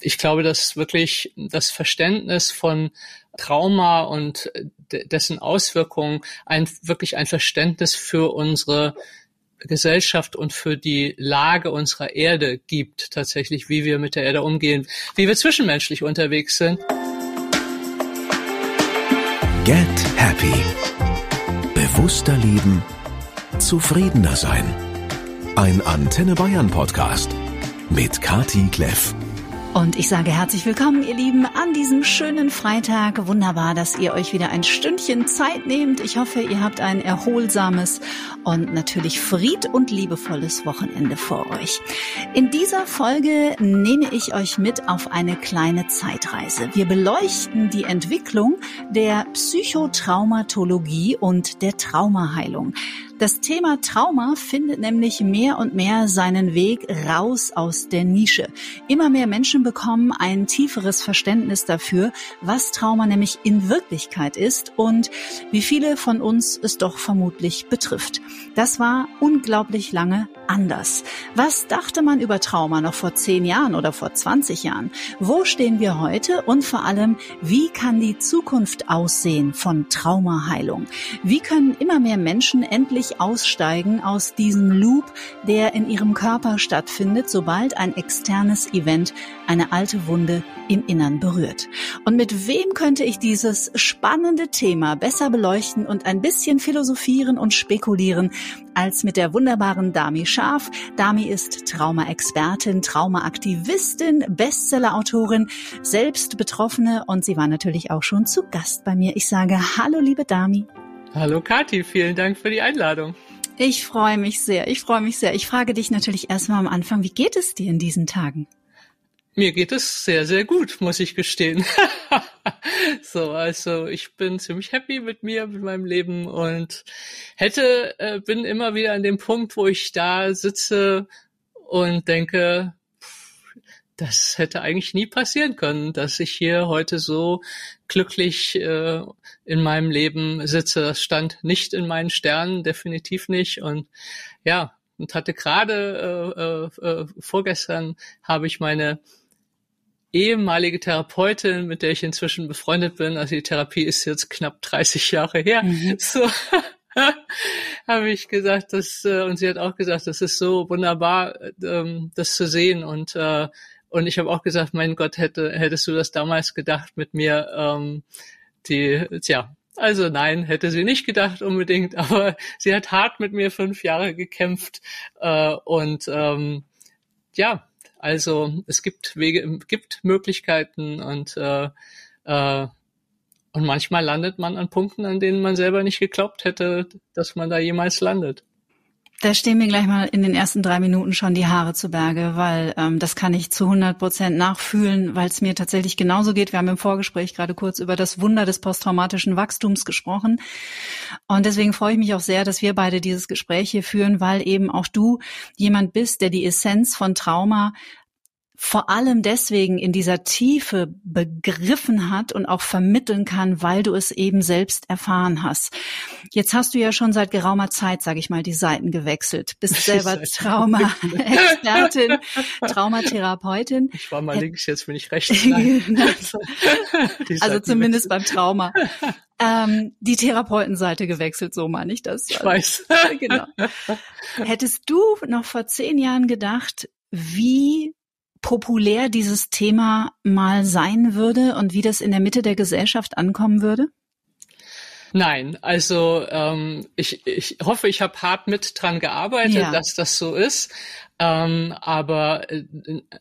ich glaube, dass wirklich das Verständnis von Trauma und dessen Auswirkungen ein, wirklich ein Verständnis für unsere Gesellschaft und für die Lage unserer Erde gibt, tatsächlich, wie wir mit der Erde umgehen, wie wir zwischenmenschlich unterwegs sind. Get Happy. Bewusster leben, zufriedener sein. Ein Antenne Bayern Podcast mit Kati Kleff. Und ich sage herzlich willkommen, ihr Lieben, an diesem schönen Freitag. Wunderbar, dass ihr euch wieder ein Stündchen Zeit nehmt. Ich hoffe, ihr habt ein erholsames und natürlich fried- und liebevolles Wochenende vor euch. In dieser Folge nehme ich euch mit auf eine kleine Zeitreise. Wir beleuchten die Entwicklung der Psychotraumatologie und der Traumaheilung. Das Thema Trauma findet nämlich mehr und mehr seinen Weg raus aus der Nische. Immer mehr Menschen bekommen ein tieferes Verständnis dafür, was Trauma nämlich in Wirklichkeit ist und wie viele von uns es doch vermutlich betrifft. Das war unglaublich lange anders. Was dachte man über Trauma noch vor zehn Jahren oder vor 20 Jahren? Wo stehen wir heute? Und vor allem, wie kann die Zukunft aussehen von Traumaheilung? Wie können immer mehr Menschen endlich aussteigen aus diesem Loop, der in ihrem Körper stattfindet, sobald ein externes Event eine alte Wunde im Innern berührt. Und mit wem könnte ich dieses spannende Thema besser beleuchten und ein bisschen philosophieren und spekulieren, als mit der wunderbaren Dami Scharf. Dami ist Trauma-Expertin, Trauma-Aktivistin, Bestseller-Autorin, selbst Betroffene und sie war natürlich auch schon zu Gast bei mir. Ich sage Hallo, liebe Dami. Hallo Kathi, vielen Dank für die Einladung. Ich freue mich sehr, ich freue mich sehr. Ich frage dich natürlich erstmal am Anfang, wie geht es dir in diesen Tagen? Mir geht es sehr, sehr gut, muss ich gestehen. so, also ich bin ziemlich happy mit mir, mit meinem Leben und hätte, äh, bin immer wieder an dem Punkt, wo ich da sitze und denke, das hätte eigentlich nie passieren können, dass ich hier heute so glücklich äh, in meinem Leben sitze. Das stand nicht in meinen Sternen, definitiv nicht. Und ja, und hatte gerade äh, äh, vorgestern habe ich meine ehemalige Therapeutin, mit der ich inzwischen befreundet bin, also die Therapie ist jetzt knapp 30 Jahre her, mhm. so habe ich gesagt, dass, äh, und sie hat auch gesagt, das ist so wunderbar, ähm, das zu sehen und äh, und ich habe auch gesagt, mein Gott, hätte, hättest du das damals gedacht mit mir, ähm, die, tja, also nein, hätte sie nicht gedacht unbedingt, aber sie hat hart mit mir fünf Jahre gekämpft äh, und ähm, ja, also es gibt Wege, gibt Möglichkeiten und äh, äh, und manchmal landet man an Punkten, an denen man selber nicht geglaubt hätte, dass man da jemals landet. Da stehen mir gleich mal in den ersten drei Minuten schon die Haare zu Berge, weil ähm, das kann ich zu 100 Prozent nachfühlen, weil es mir tatsächlich genauso geht. Wir haben im Vorgespräch gerade kurz über das Wunder des posttraumatischen Wachstums gesprochen. Und deswegen freue ich mich auch sehr, dass wir beide dieses Gespräch hier führen, weil eben auch du jemand bist, der die Essenz von Trauma vor allem deswegen in dieser Tiefe begriffen hat und auch vermitteln kann, weil du es eben selbst erfahren hast. Jetzt hast du ja schon seit geraumer Zeit, sage ich mal, die Seiten gewechselt. Bist selber Trauma-Expertin, Traumatherapeutin. Ich war mal links, jetzt bin ich rechts. also zumindest beim Trauma. Ähm, die Therapeutenseite gewechselt, so meine ich das. Ich weiß. genau. Hättest du noch vor zehn Jahren gedacht, wie populär dieses Thema mal sein würde und wie das in der Mitte der Gesellschaft ankommen würde? Nein, also ähm, ich, ich hoffe, ich habe hart mit dran gearbeitet, ja. dass das so ist. Ähm, aber äh,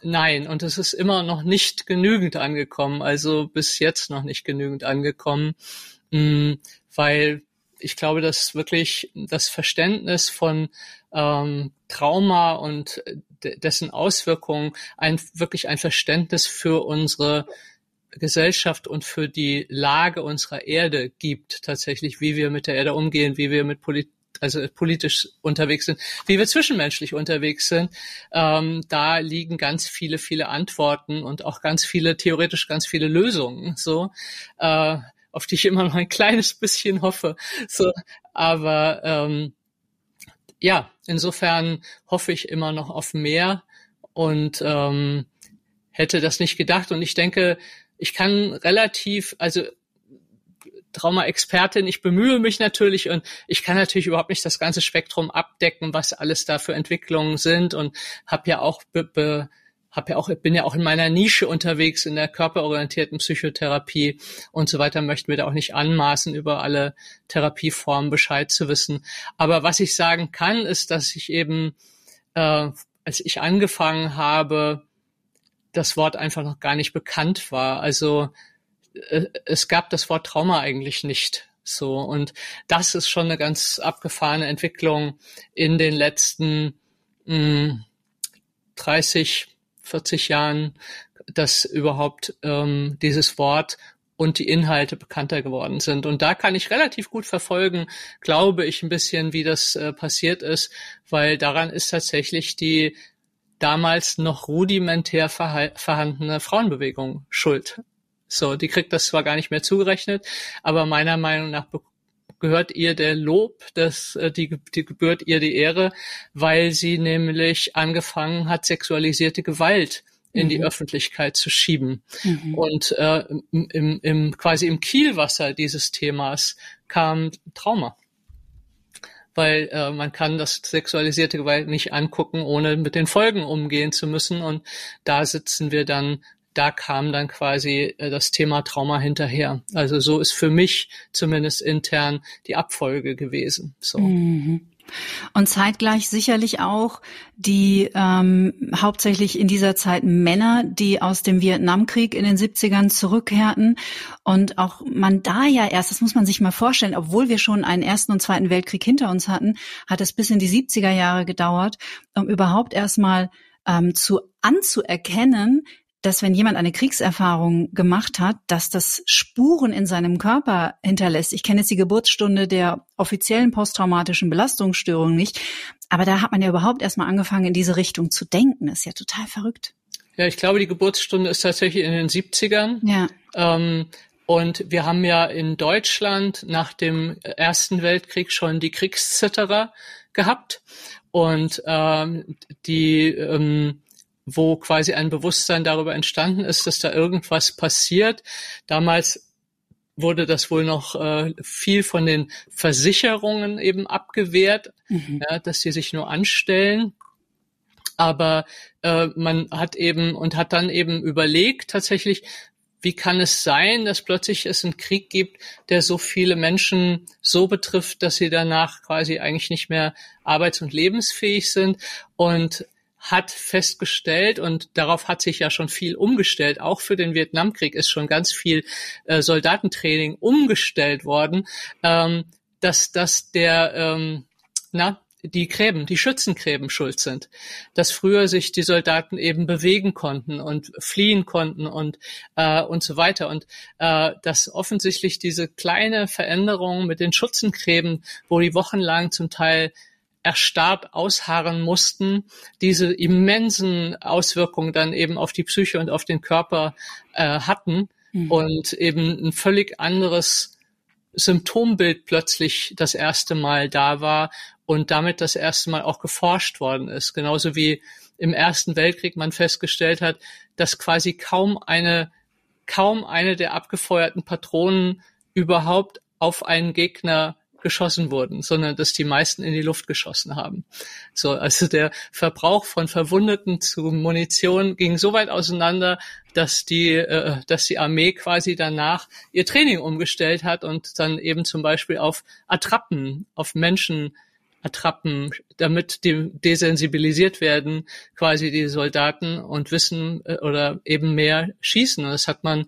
nein, und es ist immer noch nicht genügend angekommen, also bis jetzt noch nicht genügend angekommen, mh, mm, weil ich glaube, dass wirklich das Verständnis von ähm, Trauma und dessen Auswirkungen ein wirklich ein Verständnis für unsere Gesellschaft und für die Lage unserer Erde gibt, tatsächlich, wie wir mit der Erde umgehen, wie wir mit Politik also politisch unterwegs sind, wie wir zwischenmenschlich unterwegs sind, ähm, da liegen ganz viele, viele Antworten und auch ganz viele, theoretisch ganz viele Lösungen, so, äh, auf die ich immer noch ein kleines bisschen hoffe. So, aber ähm, ja, insofern hoffe ich immer noch auf mehr und ähm, hätte das nicht gedacht. Und ich denke, ich kann relativ, also Trauma-Expertin, ich bemühe mich natürlich und ich kann natürlich überhaupt nicht das ganze Spektrum abdecken, was alles da für Entwicklungen sind und habe ja auch be, be, hab ja auch bin ja auch in meiner Nische unterwegs in der körperorientierten Psychotherapie und so weiter möchten wir da auch nicht anmaßen über alle Therapieformen Bescheid zu wissen aber was ich sagen kann ist dass ich eben äh, als ich angefangen habe das Wort einfach noch gar nicht bekannt war also äh, es gab das Wort Trauma eigentlich nicht. So. Und das ist schon eine ganz abgefahrene Entwicklung in den letzten mh, 30, 40 Jahren, dass überhaupt ähm, dieses Wort und die Inhalte bekannter geworden sind. Und da kann ich relativ gut verfolgen, glaube ich, ein bisschen, wie das äh, passiert ist, weil daran ist tatsächlich die damals noch rudimentär vorhandene Frauenbewegung schuld. So, die kriegt das zwar gar nicht mehr zugerechnet, aber meiner Meinung nach gehört ihr der Lob, das, äh, die, die gebührt ihr die Ehre, weil sie nämlich angefangen hat, sexualisierte Gewalt in mhm. die Öffentlichkeit zu schieben. Mhm. Und äh, im, im, quasi im Kielwasser dieses Themas kam Trauma. Weil äh, man kann das sexualisierte Gewalt nicht angucken, ohne mit den Folgen umgehen zu müssen. Und da sitzen wir dann da kam dann quasi äh, das Thema Trauma hinterher. Also so ist für mich zumindest intern die Abfolge gewesen. So. Mhm. Und zeitgleich sicherlich auch die ähm, hauptsächlich in dieser Zeit Männer, die aus dem Vietnamkrieg in den 70ern zurückkehrten und auch man da ja erst, das muss man sich mal vorstellen, obwohl wir schon einen ersten und zweiten Weltkrieg hinter uns hatten, hat es bis in die 70er Jahre gedauert, um überhaupt erstmal ähm, zu anzuerkennen, dass wenn jemand eine Kriegserfahrung gemacht hat, dass das Spuren in seinem Körper hinterlässt. Ich kenne jetzt die Geburtsstunde der offiziellen posttraumatischen Belastungsstörung nicht, aber da hat man ja überhaupt erstmal angefangen, in diese Richtung zu denken. Das ist ja total verrückt. Ja, ich glaube, die Geburtsstunde ist tatsächlich in den 70ern. Ja. Ähm, und wir haben ja in Deutschland nach dem Ersten Weltkrieg schon die Kriegszitterer gehabt. Und ähm, die ähm, wo quasi ein Bewusstsein darüber entstanden ist, dass da irgendwas passiert. Damals wurde das wohl noch äh, viel von den Versicherungen eben abgewehrt, mhm. ja, dass sie sich nur anstellen. Aber äh, man hat eben und hat dann eben überlegt tatsächlich, wie kann es sein, dass plötzlich es einen Krieg gibt, der so viele Menschen so betrifft, dass sie danach quasi eigentlich nicht mehr arbeits- und lebensfähig sind. Und hat festgestellt, und darauf hat sich ja schon viel umgestellt, auch für den Vietnamkrieg ist schon ganz viel äh, Soldatentraining umgestellt worden, ähm, dass, dass der, ähm, na, die Gräben, die Schützengräben schuld sind, dass früher sich die Soldaten eben bewegen konnten und fliehen konnten und äh, und so weiter. Und äh, dass offensichtlich diese kleine Veränderung mit den Schützengräben, wo die wochenlang zum Teil erstarrt ausharren mussten, diese immensen Auswirkungen dann eben auf die Psyche und auf den Körper äh, hatten mhm. und eben ein völlig anderes Symptombild plötzlich das erste Mal da war und damit das erste Mal auch geforscht worden ist. Genauso wie im Ersten Weltkrieg man festgestellt hat, dass quasi kaum eine, kaum eine der abgefeuerten Patronen überhaupt auf einen Gegner geschossen wurden, sondern dass die meisten in die Luft geschossen haben. So, also der Verbrauch von Verwundeten zu Munition ging so weit auseinander, dass die, äh, dass die Armee quasi danach ihr Training umgestellt hat und dann eben zum Beispiel auf Attrappen, auf Menschen Attrappen, damit die desensibilisiert werden, quasi die Soldaten und wissen äh, oder eben mehr schießen. Und das hat man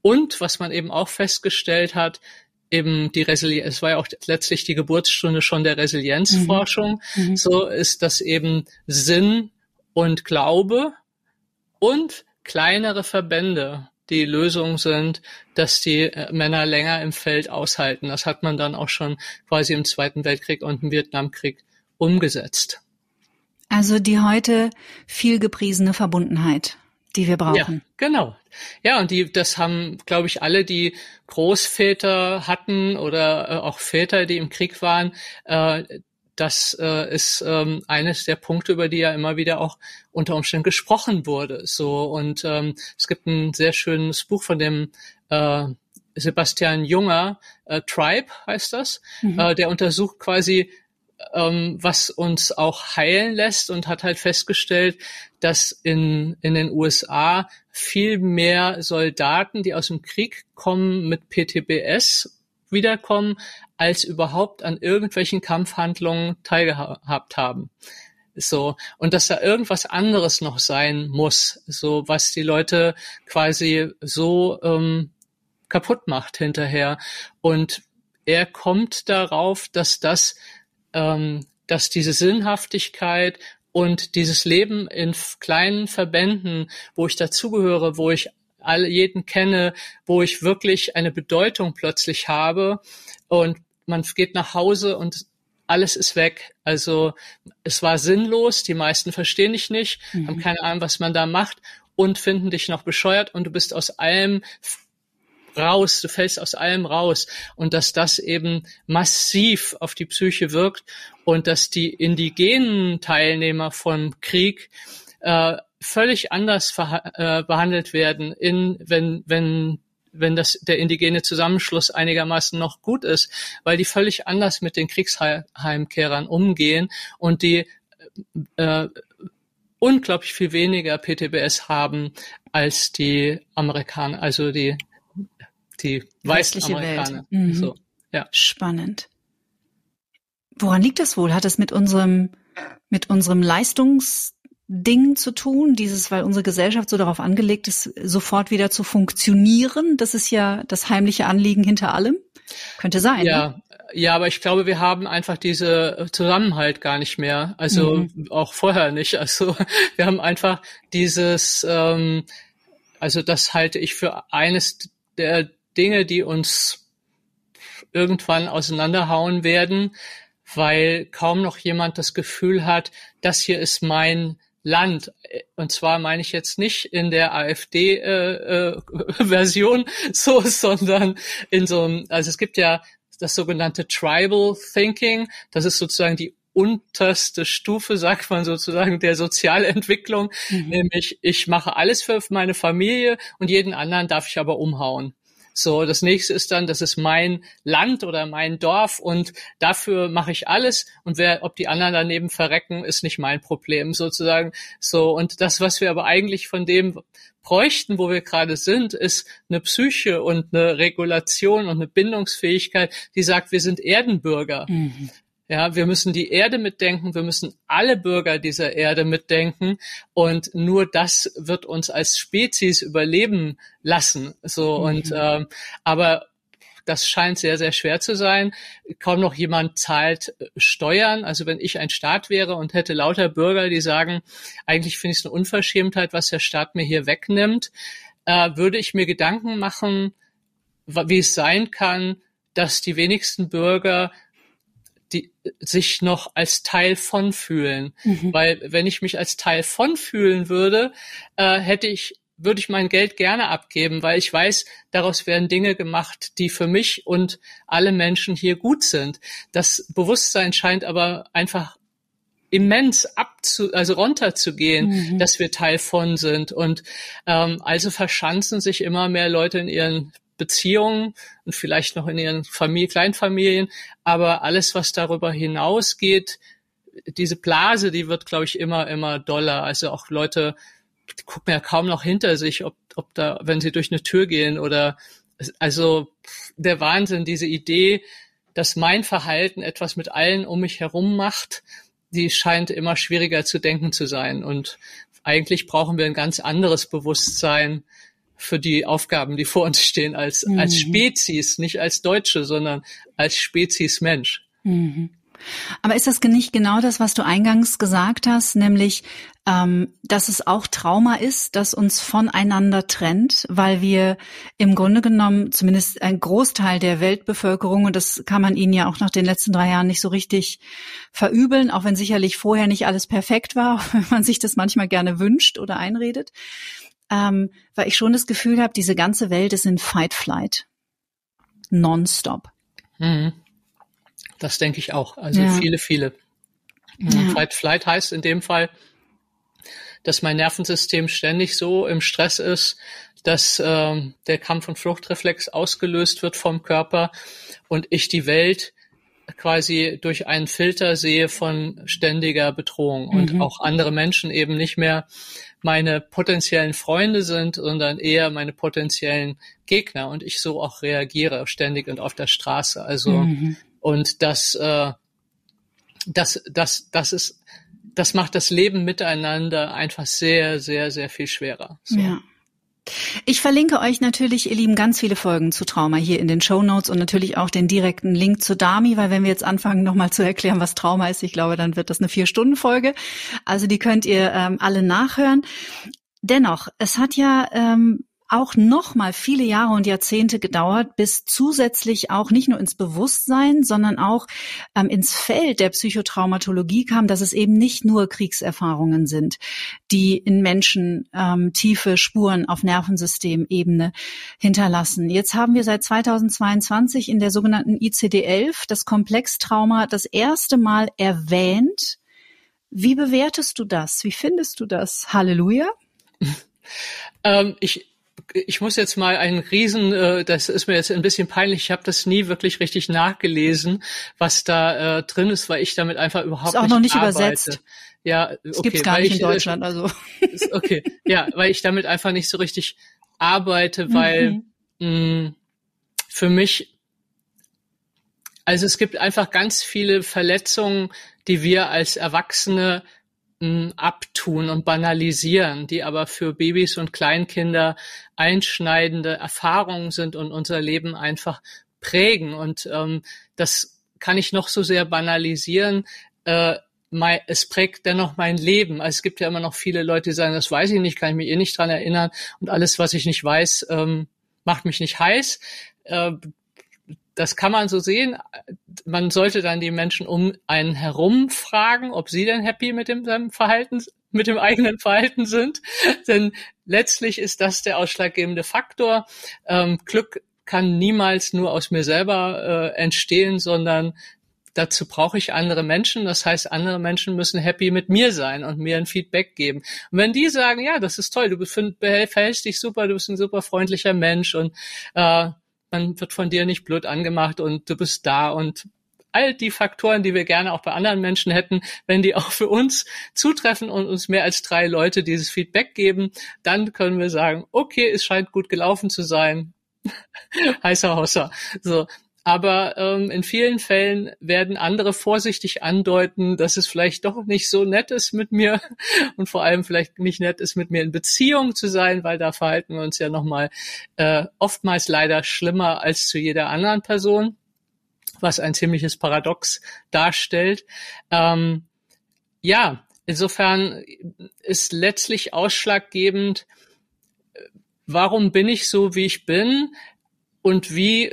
und was man eben auch festgestellt hat, eben die Resilienz, es war ja auch letztlich die Geburtsstunde schon der Resilienzforschung, mhm. mhm. so ist das eben Sinn und Glaube und kleinere Verbände die Lösung sind, dass die äh, Männer länger im Feld aushalten. Das hat man dann auch schon quasi im Zweiten Weltkrieg und im Vietnamkrieg umgesetzt. Also die heute viel gepriesene Verbundenheit die wir brauchen. Ja, genau. Ja, und die, das haben, glaube ich, alle, die Großväter hatten oder äh, auch Väter, die im Krieg waren, äh, das äh, ist ähm, eines der Punkte, über die ja immer wieder auch unter Umständen gesprochen wurde. So und ähm, es gibt ein sehr schönes Buch von dem äh, Sebastian Junger, äh, Tribe heißt das, mhm. äh, der untersucht quasi ähm, was uns auch heilen lässt und hat halt festgestellt, dass in, in den USA viel mehr Soldaten, die aus dem Krieg kommen, mit PTBS wiederkommen, als überhaupt an irgendwelchen Kampfhandlungen teilgehabt haben. So. Und dass da irgendwas anderes noch sein muss, so was die Leute quasi so ähm, kaputt macht hinterher. Und er kommt darauf, dass das ähm, dass diese Sinnhaftigkeit und dieses Leben in kleinen Verbänden, wo ich dazugehöre, wo ich alle jeden kenne, wo ich wirklich eine Bedeutung plötzlich habe und man geht nach Hause und alles ist weg. Also es war sinnlos, die meisten verstehen dich nicht, mhm. haben keine Ahnung, was man da macht und finden dich noch bescheuert und du bist aus allem raus, du fällst aus allem raus. Und dass das eben massiv auf die Psyche wirkt und dass die indigenen Teilnehmer von Krieg äh, völlig anders äh, behandelt werden, in, wenn, wenn wenn das der indigene Zusammenschluss einigermaßen noch gut ist, weil die völlig anders mit den Kriegsheimkehrern umgehen und die äh, unglaublich viel weniger PTBS haben als die Amerikaner, also die die weißen Amerikaner. Mhm. So, ja. Spannend. Woran liegt das wohl? Hat es mit unserem, mit unserem Leistungsding zu tun? Dieses, weil unsere Gesellschaft so darauf angelegt ist, sofort wieder zu funktionieren. Das ist ja das heimliche Anliegen hinter allem. Könnte sein. Ja, ne? ja, aber ich glaube, wir haben einfach diese Zusammenhalt gar nicht mehr. Also mhm. auch vorher nicht. Also wir haben einfach dieses, ähm, also das halte ich für eines der Dinge, die uns irgendwann auseinanderhauen werden, weil kaum noch jemand das Gefühl hat, das hier ist mein Land. Und zwar meine ich jetzt nicht in der AfD-Version äh, äh, so, sondern in so einem, also es gibt ja das sogenannte Tribal Thinking. Das ist sozusagen die unterste Stufe, sagt man sozusagen, der Sozialentwicklung, mhm. nämlich ich mache alles für meine Familie und jeden anderen darf ich aber umhauen. So, das nächste ist dann, das ist mein Land oder mein Dorf und dafür mache ich alles und wer, ob die anderen daneben verrecken, ist nicht mein Problem sozusagen. So, und das, was wir aber eigentlich von dem bräuchten, wo wir gerade sind, ist eine Psyche und eine Regulation und eine Bindungsfähigkeit, die sagt, wir sind Erdenbürger. Mhm. Ja, wir müssen die Erde mitdenken, wir müssen alle Bürger dieser Erde mitdenken und nur das wird uns als Spezies überleben lassen. So mhm. und ähm, aber das scheint sehr, sehr schwer zu sein. Kaum noch jemand zahlt äh, Steuern. Also wenn ich ein Staat wäre und hätte lauter Bürger, die sagen, eigentlich finde ich es eine Unverschämtheit, was der Staat mir hier wegnimmt, äh, würde ich mir Gedanken machen, wie es sein kann, dass die wenigsten Bürger die sich noch als Teil von fühlen. Mhm. Weil wenn ich mich als Teil von fühlen würde, äh, hätte ich würde ich mein Geld gerne abgeben, weil ich weiß, daraus werden Dinge gemacht, die für mich und alle Menschen hier gut sind. Das Bewusstsein scheint aber einfach immens abzu, also runterzugehen, mhm. dass wir Teil von sind. Und ähm, also verschanzen sich immer mehr Leute in ihren Beziehungen und vielleicht noch in ihren Familie, Kleinfamilien, aber alles, was darüber hinausgeht, diese Blase, die wird, glaube ich, immer, immer doller. Also auch Leute gucken ja kaum noch hinter sich, ob, ob da, wenn sie durch eine Tür gehen oder, also der Wahnsinn, diese Idee, dass mein Verhalten etwas mit allen um mich herum macht, die scheint immer schwieriger zu denken zu sein. Und eigentlich brauchen wir ein ganz anderes Bewusstsein, für die Aufgaben, die vor uns stehen, als, mhm. als Spezies, nicht als Deutsche, sondern als Spezies Mensch. Mhm. Aber ist das nicht genau das, was du eingangs gesagt hast, nämlich, ähm, dass es auch Trauma ist, das uns voneinander trennt, weil wir im Grunde genommen, zumindest ein Großteil der Weltbevölkerung, und das kann man ihnen ja auch nach den letzten drei Jahren nicht so richtig verübeln, auch wenn sicherlich vorher nicht alles perfekt war, auch wenn man sich das manchmal gerne wünscht oder einredet, ähm, weil ich schon das Gefühl habe, diese ganze Welt ist in Fight-Flight. Nonstop. Mhm. Das denke ich auch. Also ja. viele, viele. Ja. Fight Flight heißt in dem Fall, dass mein Nervensystem ständig so im Stress ist, dass äh, der Kampf- und Fluchtreflex ausgelöst wird vom Körper und ich die Welt quasi durch einen Filter sehe von ständiger Bedrohung mhm. und auch andere Menschen eben nicht mehr meine potenziellen Freunde sind, sondern eher meine potenziellen Gegner und ich so auch reagiere ständig und auf der Straße. Also mhm. und das, äh, das, das, das ist, das macht das Leben miteinander einfach sehr, sehr, sehr viel schwerer. So. Ja. Ich verlinke euch natürlich, ihr Lieben, ganz viele Folgen zu Trauma hier in den Show Notes und natürlich auch den direkten Link zu Dami, weil wenn wir jetzt anfangen, nochmal zu erklären, was Trauma ist, ich glaube, dann wird das eine Vier-Stunden-Folge. Also die könnt ihr ähm, alle nachhören. Dennoch, es hat ja ähm, auch noch mal viele Jahre und Jahrzehnte gedauert, bis zusätzlich auch nicht nur ins Bewusstsein, sondern auch ähm, ins Feld der Psychotraumatologie kam, dass es eben nicht nur Kriegserfahrungen sind, die in Menschen ähm, tiefe Spuren auf Nervensystemebene hinterlassen. Jetzt haben wir seit 2022 in der sogenannten ICD-11 das Komplextrauma das erste Mal erwähnt. Wie bewertest du das? Wie findest du das? Halleluja. ähm, ich ich muss jetzt mal einen Riesen, äh, das ist mir jetzt ein bisschen peinlich, ich habe das nie wirklich richtig nachgelesen, was da äh, drin ist, weil ich damit einfach überhaupt ist auch noch nicht arbeite. übersetzt. Ja, okay, das gibt's gar nicht ich, in Deutschland, also. Okay, ja, weil ich damit einfach nicht so richtig arbeite, weil mhm. mh, für mich, also es gibt einfach ganz viele Verletzungen, die wir als Erwachsene abtun und banalisieren, die aber für Babys und Kleinkinder einschneidende Erfahrungen sind und unser Leben einfach prägen. Und ähm, das kann ich noch so sehr banalisieren. Äh, mein, es prägt dennoch mein Leben. Also es gibt ja immer noch viele Leute, die sagen, das weiß ich nicht, kann ich mich eh nicht dran erinnern. Und alles, was ich nicht weiß, ähm, macht mich nicht heiß. Äh, das kann man so sehen. Man sollte dann die Menschen um einen herum fragen, ob sie denn happy mit dem Verhalten, mit dem eigenen Verhalten sind. Denn letztlich ist das der ausschlaggebende Faktor. Ähm, Glück kann niemals nur aus mir selber äh, entstehen, sondern dazu brauche ich andere Menschen. Das heißt, andere Menschen müssen happy mit mir sein und mir ein Feedback geben. Und wenn die sagen, ja, das ist toll, du verhältst dich super, du bist ein super freundlicher Mensch und äh, man wird von dir nicht blöd angemacht und du bist da und all die Faktoren, die wir gerne auch bei anderen Menschen hätten, wenn die auch für uns zutreffen und uns mehr als drei Leute dieses Feedback geben, dann können wir sagen, okay, es scheint gut gelaufen zu sein. Heißer Hosser. So. Aber ähm, in vielen Fällen werden andere vorsichtig andeuten, dass es vielleicht doch nicht so nett ist mit mir und vor allem vielleicht nicht nett ist, mit mir in Beziehung zu sein, weil da verhalten wir uns ja nochmal äh, oftmals leider schlimmer als zu jeder anderen Person, was ein ziemliches Paradox darstellt. Ähm, ja, insofern ist letztlich ausschlaggebend, warum bin ich so, wie ich bin und wie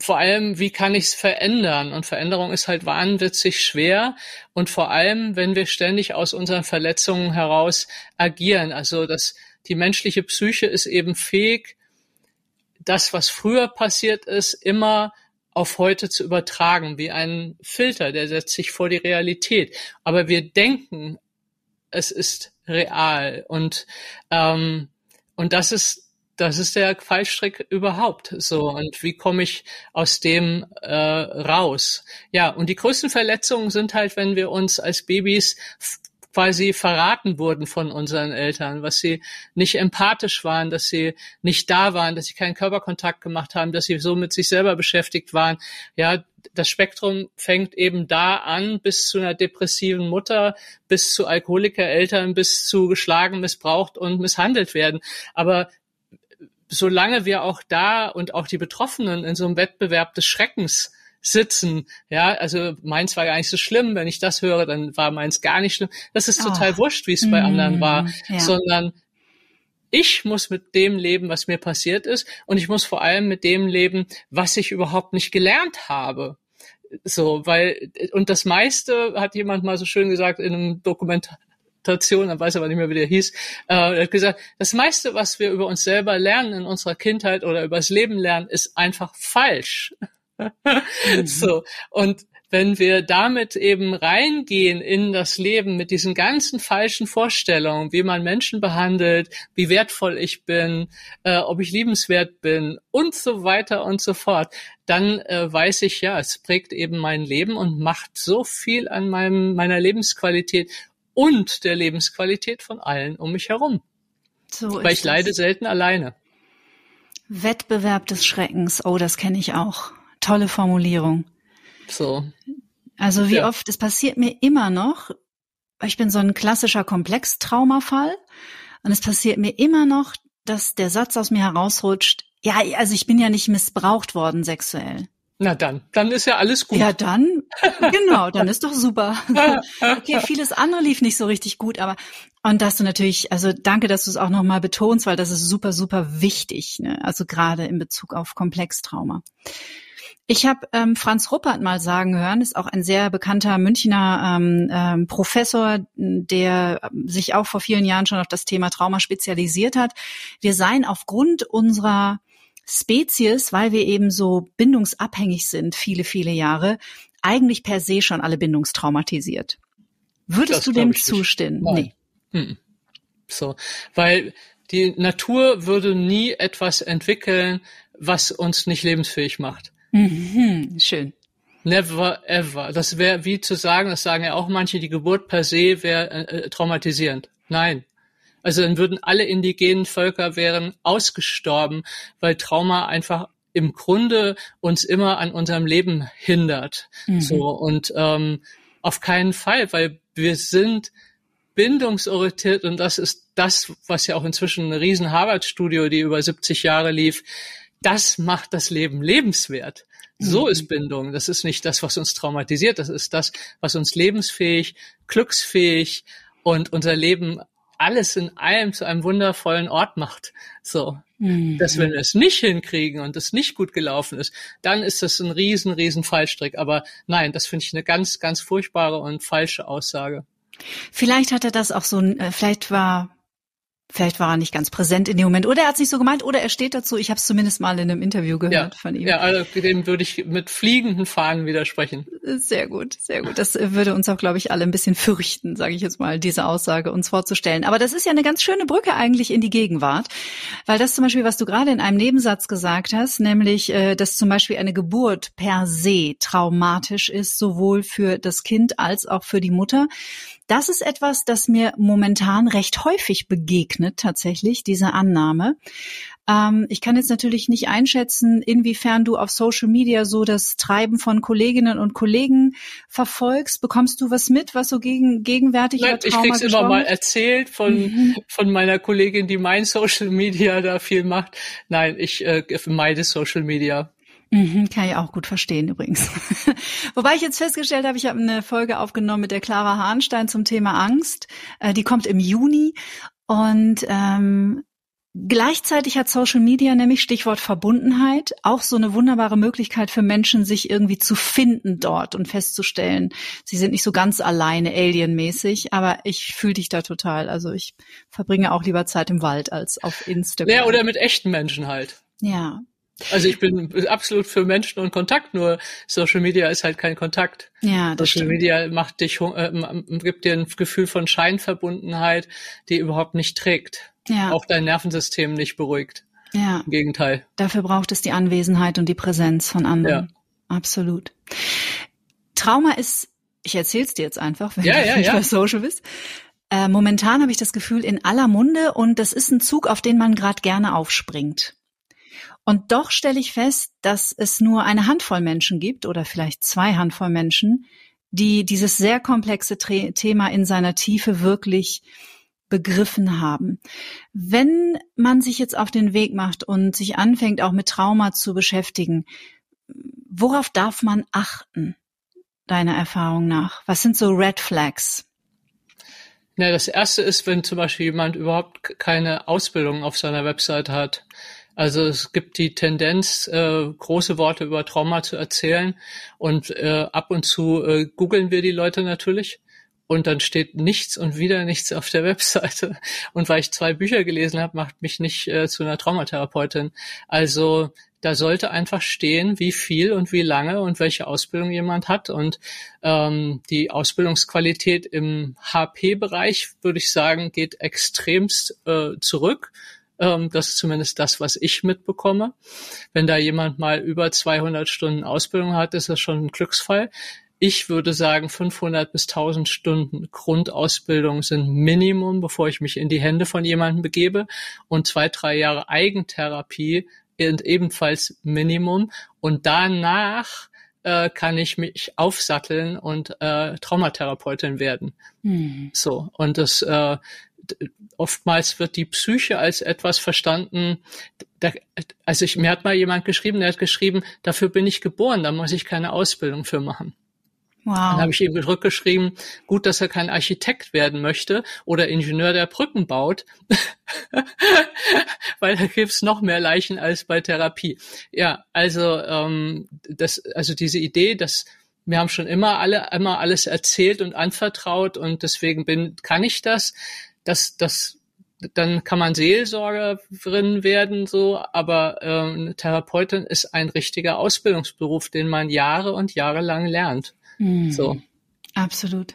vor allem, wie kann ich es verändern? Und Veränderung ist halt wahnwitzig schwer. Und vor allem, wenn wir ständig aus unseren Verletzungen heraus agieren. Also das, die menschliche Psyche ist eben fähig, das, was früher passiert ist, immer auf heute zu übertragen, wie ein Filter, der setzt sich vor die Realität. Aber wir denken, es ist real. Und, ähm, und das ist das ist der Fallstrick überhaupt. So und wie komme ich aus dem äh, raus? Ja, und die größten Verletzungen sind halt, wenn wir uns als Babys quasi verraten wurden von unseren Eltern, was sie nicht empathisch waren, dass sie nicht da waren, dass sie keinen Körperkontakt gemacht haben, dass sie so mit sich selber beschäftigt waren. Ja, das Spektrum fängt eben da an, bis zu einer depressiven Mutter, bis zu Alkoholikereltern, bis zu geschlagen, missbraucht und misshandelt werden. Aber solange wir auch da und auch die Betroffenen in so einem Wettbewerb des Schreckens sitzen. Ja, also meins war gar nicht so schlimm. Wenn ich das höre, dann war meins gar nicht schlimm. Das ist total oh. wurscht, wie es bei anderen mm, war, ja. sondern ich muss mit dem leben, was mir passiert ist und ich muss vor allem mit dem leben, was ich überhaupt nicht gelernt habe. So, weil, und das meiste hat jemand mal so schön gesagt in einem Dokumentar, Station, er weiß aber nicht mehr, wie der hieß, äh, er hat gesagt, das meiste, was wir über uns selber lernen in unserer Kindheit oder über das Leben lernen, ist einfach falsch. mhm. So. Und wenn wir damit eben reingehen in das Leben mit diesen ganzen falschen Vorstellungen, wie man Menschen behandelt, wie wertvoll ich bin, äh, ob ich liebenswert bin und so weiter und so fort, dann äh, weiß ich ja, es prägt eben mein Leben und macht so viel an meinem, meiner Lebensqualität und der Lebensqualität von allen um mich herum. So Weil ich leide selten alleine. Wettbewerb des Schreckens, oh, das kenne ich auch. Tolle Formulierung. So. Also wie ja. oft, es passiert mir immer noch, ich bin so ein klassischer Komplextraumafall und es passiert mir immer noch, dass der Satz aus mir herausrutscht, ja, also ich bin ja nicht missbraucht worden sexuell. Na dann, dann ist ja alles gut. Ja, dann, genau, dann ist doch super. okay, vieles andere lief nicht so richtig gut, aber und dass du natürlich, also danke, dass du es auch nochmal betonst, weil das ist super, super wichtig, ne? also gerade in Bezug auf Komplextrauma. Ich habe ähm, Franz Ruppert mal sagen hören, ist auch ein sehr bekannter Münchner ähm, ähm, Professor, der sich auch vor vielen Jahren schon auf das Thema Trauma spezialisiert hat. Wir seien aufgrund unserer Spezies, weil wir eben so bindungsabhängig sind, viele, viele Jahre, eigentlich per se schon alle bindungstraumatisiert. Würdest das du dem zustimmen? Nein. Nee. Hm. So, weil die Natur würde nie etwas entwickeln, was uns nicht lebensfähig macht. Mhm, schön. Never ever. Das wäre wie zu sagen, das sagen ja auch manche, die Geburt per se wäre äh, äh, traumatisierend. Nein. Also dann würden alle indigenen Völker wären ausgestorben, weil Trauma einfach im Grunde uns immer an unserem Leben hindert. Mhm. So und ähm, auf keinen Fall, weil wir sind bindungsorientiert und das ist das, was ja auch inzwischen eine riesen Harvard-Studio, die über 70 Jahre lief, das macht das Leben lebenswert. So mhm. ist Bindung. Das ist nicht das, was uns traumatisiert. Das ist das, was uns lebensfähig, glücksfähig und unser Leben alles in allem zu einem wundervollen Ort macht. So. Mhm. Dass wenn wir es nicht hinkriegen und es nicht gut gelaufen ist, dann ist das ein riesen, riesen Fallstrick. Aber nein, das finde ich eine ganz, ganz furchtbare und falsche Aussage. Vielleicht hatte das auch so ein, äh, vielleicht war Vielleicht war er nicht ganz präsent in dem Moment oder er hat es nicht so gemeint oder er steht dazu. Ich habe es zumindest mal in einem Interview gehört ja, von ihm. Ja, also dem würde ich mit fliegenden Fahnen widersprechen. Sehr gut, sehr gut. Das würde uns auch, glaube ich, alle ein bisschen fürchten, sage ich jetzt mal, diese Aussage uns vorzustellen. Aber das ist ja eine ganz schöne Brücke eigentlich in die Gegenwart, weil das zum Beispiel, was du gerade in einem Nebensatz gesagt hast, nämlich, äh, dass zum Beispiel eine Geburt per se traumatisch ist, sowohl für das Kind als auch für die Mutter. Das ist etwas, das mir momentan recht häufig begegnet, tatsächlich, diese Annahme. Ähm, ich kann jetzt natürlich nicht einschätzen, inwiefern du auf Social Media so das Treiben von Kolleginnen und Kollegen verfolgst. Bekommst du was mit, was so gegen, gegenwärtig Nein, Ich krieg's immer mal erzählt von, mhm. von meiner Kollegin, die mein Social Media da viel macht. Nein, ich äh, meide Social Media. Mhm, kann ich auch gut verstehen übrigens. Wobei ich jetzt festgestellt habe, ich habe eine Folge aufgenommen mit der Clara Hahnstein zum Thema Angst. Äh, die kommt im Juni und ähm, Gleichzeitig hat Social Media nämlich Stichwort Verbundenheit auch so eine wunderbare Möglichkeit für Menschen, sich irgendwie zu finden dort und festzustellen, sie sind nicht so ganz alleine alienmäßig, aber ich fühle dich da total. Also ich verbringe auch lieber Zeit im Wald als auf Instagram. Ja, oder mit echten Menschen halt. Ja, also ich bin absolut für Menschen und Kontakt, nur Social Media ist halt kein Kontakt. Ja, das Social stimmt. Media macht dich, äh, gibt dir ein Gefühl von Scheinverbundenheit, die überhaupt nicht trägt. Ja. Auch dein Nervensystem nicht beruhigt. Ja. Im Gegenteil. Dafür braucht es die Anwesenheit und die Präsenz von anderen. Ja. Absolut. Trauma ist, ich erzähl's dir jetzt einfach, wenn ja, du ja, nicht ja. bei Social bist. Äh, momentan habe ich das Gefühl in aller Munde und das ist ein Zug, auf den man gerade gerne aufspringt. Und doch stelle ich fest, dass es nur eine Handvoll Menschen gibt oder vielleicht zwei Handvoll Menschen, die dieses sehr komplexe Thema in seiner Tiefe wirklich begriffen haben. Wenn man sich jetzt auf den Weg macht und sich anfängt, auch mit Trauma zu beschäftigen, worauf darf man achten, deiner Erfahrung nach? Was sind so Red Flags? Na, das erste ist, wenn zum Beispiel jemand überhaupt keine Ausbildung auf seiner Website hat. Also es gibt die Tendenz, äh, große Worte über Trauma zu erzählen und äh, ab und zu äh, googeln wir die Leute natürlich und dann steht nichts und wieder nichts auf der Webseite. Und weil ich zwei Bücher gelesen habe, macht mich nicht äh, zu einer Traumatherapeutin. Also da sollte einfach stehen, wie viel und wie lange und welche Ausbildung jemand hat. Und ähm, die Ausbildungsqualität im HP-Bereich, würde ich sagen, geht extremst äh, zurück. Ähm, das ist zumindest das, was ich mitbekomme. Wenn da jemand mal über 200 Stunden Ausbildung hat, ist das schon ein Glücksfall ich würde sagen, 500 bis 1000 Stunden Grundausbildung sind Minimum, bevor ich mich in die Hände von jemandem begebe. Und zwei, drei Jahre Eigentherapie sind ebenfalls Minimum. Und danach äh, kann ich mich aufsatteln und äh, Traumatherapeutin werden. Mhm. So. Und das, äh, oftmals wird die Psyche als etwas verstanden, da, also ich, mir hat mal jemand geschrieben, der hat geschrieben, dafür bin ich geboren, da muss ich keine Ausbildung für machen. Wow. Dann habe ich ihm zurückgeschrieben, gut, dass er kein Architekt werden möchte oder Ingenieur, der Brücken baut, weil da gibt's noch mehr Leichen als bei Therapie. Ja, also ähm, das, also diese Idee, dass wir haben schon immer alle immer alles erzählt und anvertraut und deswegen bin kann ich das, das das dann kann man Seelsorgerin werden, so, aber ähm, Therapeutin ist ein richtiger Ausbildungsberuf, den man Jahre und Jahre lang lernt. Mhm. So. Absolut.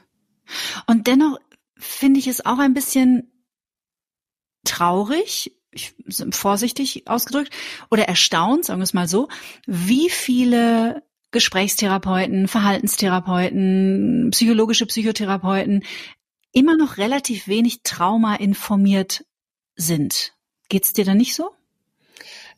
Und dennoch finde ich es auch ein bisschen traurig, ich, vorsichtig ausgedrückt, oder erstaunt, sagen wir es mal so, wie viele Gesprächstherapeuten, Verhaltenstherapeuten, psychologische Psychotherapeuten immer noch relativ wenig Trauma informiert sind. Geht's dir da nicht so?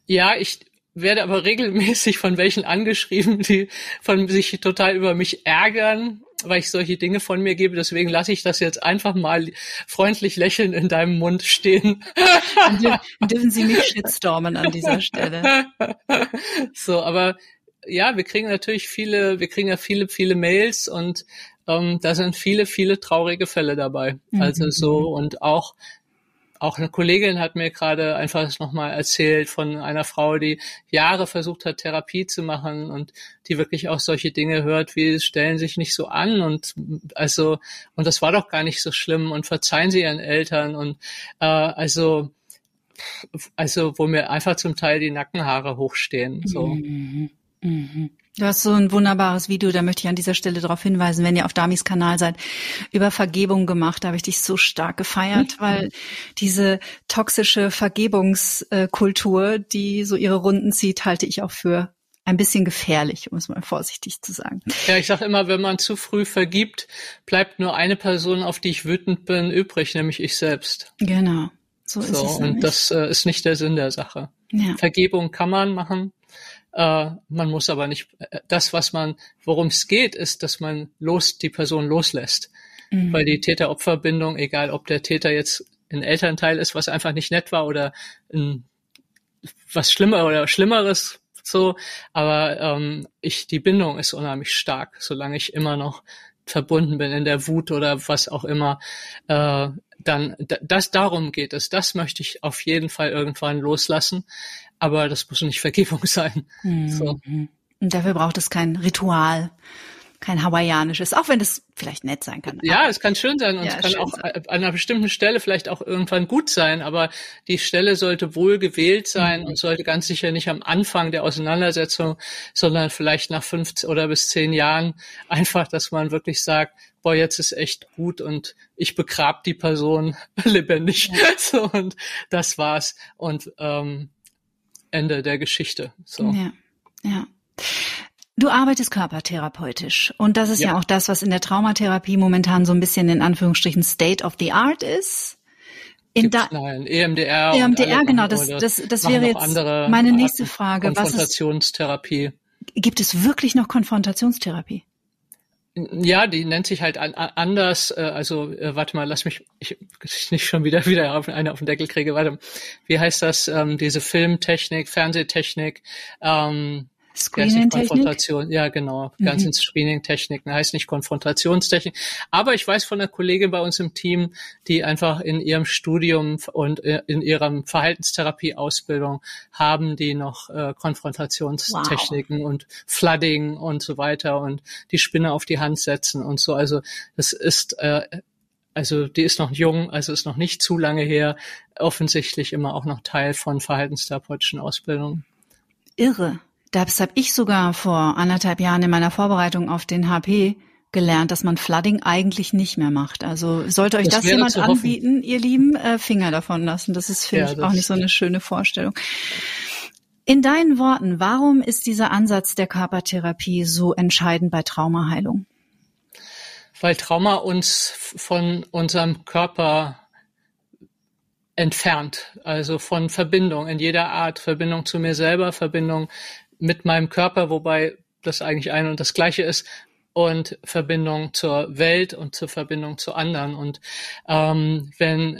Ja, ich werde aber regelmäßig von welchen angeschrieben, die von sich total über mich ärgern, weil ich solche Dinge von mir gebe. Deswegen lasse ich das jetzt einfach mal freundlich lächeln in deinem Mund stehen. Dann dürfen Sie nicht shitstormen an dieser Stelle. So, aber ja, wir kriegen natürlich viele, wir kriegen ja viele, viele Mails und ähm, da sind viele, viele traurige Fälle dabei. Also mhm. so und auch auch eine Kollegin hat mir gerade einfach nochmal erzählt von einer Frau, die Jahre versucht hat, Therapie zu machen und die wirklich auch solche Dinge hört, wie stellen sich nicht so an und also, und das war doch gar nicht so schlimm und verzeihen sie ihren Eltern und äh, also, also wo mir einfach zum Teil die Nackenhaare hochstehen. So. Mhm. Mhm. Du hast so ein wunderbares Video, da möchte ich an dieser Stelle darauf hinweisen, wenn ihr auf Damis Kanal seid, über Vergebung gemacht. Da habe ich dich so stark gefeiert, mhm. weil diese toxische Vergebungskultur, die so ihre Runden zieht, halte ich auch für ein bisschen gefährlich, um es mal vorsichtig zu sagen. Ja, ich sage immer, wenn man zu früh vergibt, bleibt nur eine Person, auf die ich wütend bin, übrig, nämlich ich selbst. Genau. So, so ist es. Und nämlich. das äh, ist nicht der Sinn der Sache. Ja. Vergebung kann man machen, äh, man muss aber nicht, äh, das, was man, worum es geht, ist, dass man los, die Person loslässt. Mhm. Weil die Täter-Opfer-Bindung, egal ob der Täter jetzt ein Elternteil ist, was einfach nicht nett war oder ein, was schlimmer oder schlimmeres so, aber ähm, ich die Bindung ist unheimlich stark, solange ich immer noch verbunden bin in der Wut oder was auch immer, äh, dann das darum geht es. Das möchte ich auf jeden Fall irgendwann loslassen aber das muss nicht Vergebung sein. Mhm. So. Und dafür braucht es kein Ritual, kein hawaiianisches, auch wenn es vielleicht nett sein kann. Ja, es kann schön sein und ja, es kann auch sein. an einer bestimmten Stelle vielleicht auch irgendwann gut sein, aber die Stelle sollte wohl gewählt sein mhm. und sollte ganz sicher nicht am Anfang der Auseinandersetzung, sondern vielleicht nach fünf oder bis zehn Jahren einfach, dass man wirklich sagt, boah, jetzt ist echt gut und ich begrab die Person lebendig. Ja. So, und das war's. Und ähm, Ende der Geschichte. So. Ja, ja. Du arbeitest körpertherapeutisch und das ist ja. ja. auch das, was in der Traumatherapie momentan so ein bisschen in Anführungsstrichen State of the Art ist. In da nein, EMDR. EMDR, genau, das, das, das wäre jetzt meine nächste Frage. Konfrontationstherapie. Was ist, gibt es wirklich noch Konfrontationstherapie? Ja, die nennt sich halt an, anders. Äh, also äh, warte mal, lass mich ich, ich nicht schon wieder wieder auf eine auf den Deckel kriege. Warte, wie heißt das? Ähm, diese Filmtechnik, Fernsehtechnik. Ähm, Screening-Konfrontation. Ja, genau. Mhm. Ganz ins Screening-Techniken. Heißt nicht Konfrontationstechnik. Aber ich weiß von einer Kollegin bei uns im Team, die einfach in ihrem Studium und äh, in ihrer Verhaltenstherapie-Ausbildung haben die noch äh, Konfrontationstechniken wow. und Flooding und so weiter und die Spinne auf die Hand setzen und so. Also das ist äh, also die ist noch jung, also ist noch nicht zu lange her, offensichtlich immer auch noch Teil von verhaltenstherapeutischen Ausbildungen. Irre. Das habe ich sogar vor anderthalb Jahren in meiner Vorbereitung auf den HP gelernt, dass man Flooding eigentlich nicht mehr macht. Also sollte euch das, das jemand anbieten, ihr Lieben, äh, Finger davon lassen. Das ist, finde ja, ich, auch nicht so eine schöne Vorstellung. In deinen Worten, warum ist dieser Ansatz der Körpertherapie so entscheidend bei Traumaheilung? weil Trauma uns von unserem Körper entfernt, also von Verbindung in jeder Art, Verbindung zu mir selber, Verbindung mit meinem Körper, wobei das eigentlich ein und das gleiche ist, und Verbindung zur Welt und zur Verbindung zu anderen. Und ähm, wenn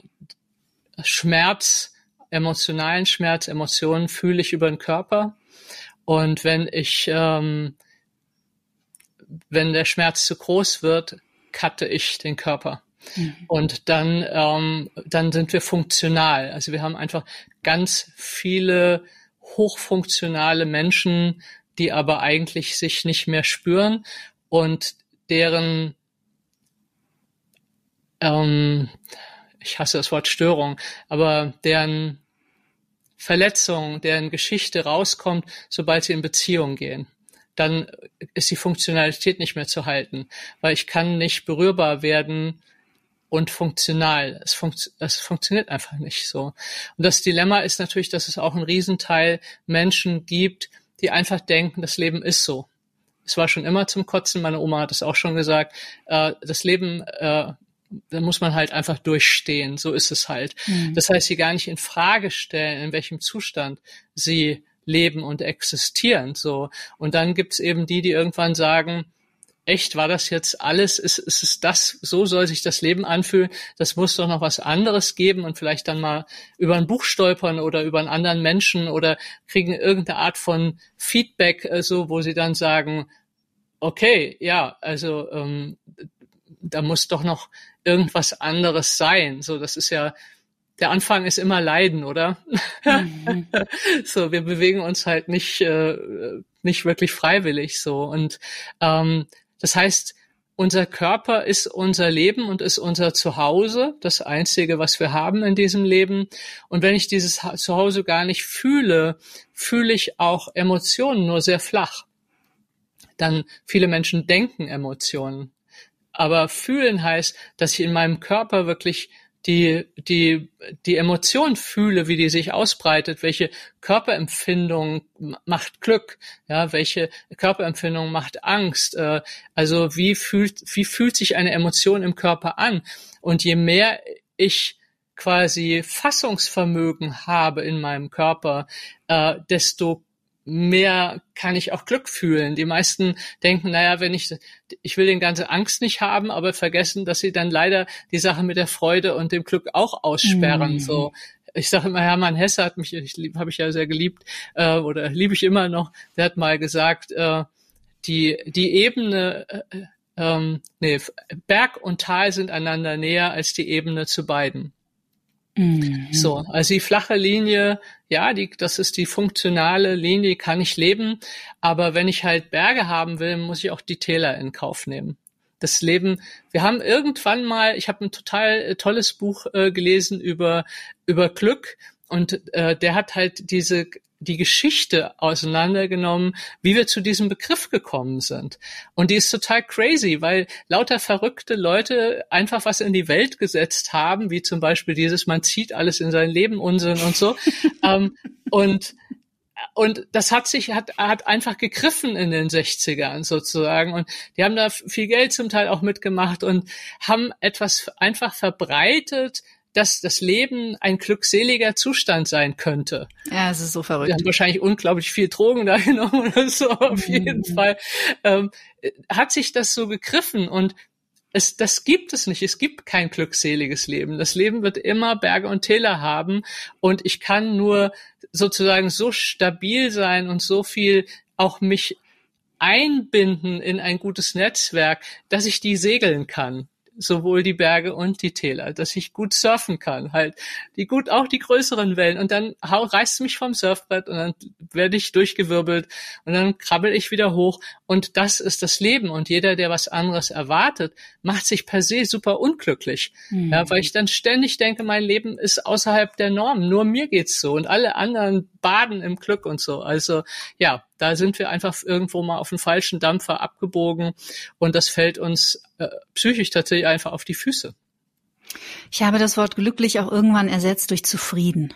Schmerz, emotionalen Schmerz, Emotionen fühle ich über den Körper. Und wenn ich, ähm, wenn der Schmerz zu groß wird, cutte ich den Körper. Mhm. Und dann, ähm, dann sind wir funktional. Also wir haben einfach ganz viele hochfunktionale Menschen, die aber eigentlich sich nicht mehr spüren und deren, ähm, ich hasse das Wort Störung, aber deren Verletzung, deren Geschichte rauskommt, sobald sie in Beziehung gehen. Dann ist die Funktionalität nicht mehr zu halten, weil ich kann nicht berührbar werden und funktional. Es, funkt, es funktioniert einfach nicht so. Und das Dilemma ist natürlich, dass es auch einen Riesenteil Menschen gibt, die einfach denken, das Leben ist so. Es war schon immer zum Kotzen, meine Oma hat es auch schon gesagt, äh, das Leben, äh, da muss man halt einfach durchstehen, so ist es halt. Mhm. Das heißt, sie gar nicht in Frage stellen, in welchem Zustand sie leben und existieren. So. Und dann gibt's eben die, die irgendwann sagen, echt, war das jetzt alles? Ist, ist es das, so soll sich das Leben anfühlen? Das muss doch noch was anderes geben und vielleicht dann mal über ein Buch stolpern oder über einen anderen Menschen oder kriegen irgendeine Art von Feedback, äh, so, wo sie dann sagen, okay, ja, also ähm, da muss doch noch irgendwas anderes sein. So, das ist ja der Anfang ist immer Leiden, oder? Mhm. so, wir bewegen uns halt nicht, äh, nicht wirklich freiwillig so. Und ähm, das heißt, unser Körper ist unser Leben und ist unser Zuhause, das Einzige, was wir haben in diesem Leben. Und wenn ich dieses Zuhause gar nicht fühle, fühle ich auch Emotionen nur sehr flach. Dann viele Menschen denken Emotionen. Aber fühlen heißt, dass ich in meinem Körper wirklich die, die, die Emotion fühle, wie die sich ausbreitet, welche Körperempfindung macht Glück, ja, welche Körperempfindung macht Angst, äh, also wie fühlt, wie fühlt sich eine Emotion im Körper an? Und je mehr ich quasi Fassungsvermögen habe in meinem Körper, äh, desto mehr kann ich auch Glück fühlen. Die meisten denken, naja, wenn ich, ich will den ganze Angst nicht haben, aber vergessen, dass sie dann leider die Sache mit der Freude und dem Glück auch aussperren. Mhm. So, ich sage immer, Hermann Hesse hat mich, ich habe ich ja sehr geliebt äh, oder liebe ich immer noch. Der hat mal gesagt, äh, die die Ebene, äh, ähm, nee, Berg und Tal sind einander näher als die Ebene zu beiden. Mhm. So, also die flache Linie, ja, die, das ist die funktionale Linie, kann ich leben. Aber wenn ich halt Berge haben will, muss ich auch die Täler in Kauf nehmen. Das Leben, wir haben irgendwann mal, ich habe ein total äh, tolles Buch äh, gelesen über, über Glück und äh, der hat halt diese die Geschichte auseinandergenommen, wie wir zu diesem Begriff gekommen sind. Und die ist total crazy, weil lauter verrückte Leute einfach was in die Welt gesetzt haben, wie zum Beispiel dieses, man zieht alles in sein Leben Unsinn und so. ähm, und und das hat sich, hat, hat einfach gegriffen in den 60ern sozusagen. Und die haben da viel Geld zum Teil auch mitgemacht und haben etwas einfach verbreitet, dass das Leben ein glückseliger Zustand sein könnte. Ja, es ist so verrückt. Wir haben wahrscheinlich unglaublich viel Drogen da genommen oder so, auf jeden mhm. Fall. Ähm, hat sich das so gegriffen und es, das gibt es nicht. Es gibt kein glückseliges Leben. Das Leben wird immer Berge und Täler haben und ich kann nur sozusagen so stabil sein und so viel auch mich einbinden in ein gutes Netzwerk, dass ich die segeln kann sowohl die Berge und die Täler, dass ich gut surfen kann, halt die gut auch die größeren Wellen. Und dann hau, reißt mich vom Surfbrett und dann werde ich durchgewirbelt und dann krabbel ich wieder hoch. Und das ist das Leben. Und jeder, der was anderes erwartet, macht sich per se super unglücklich, mhm. ja, weil ich dann ständig denke, mein Leben ist außerhalb der Norm, nur mir geht's so und alle anderen baden im Glück und so. Also ja, da sind wir einfach irgendwo mal auf den falschen Dampfer abgebogen und das fällt uns äh, psychisch tatsächlich einfach auf die Füße. Ich habe das Wort glücklich auch irgendwann ersetzt durch zufrieden.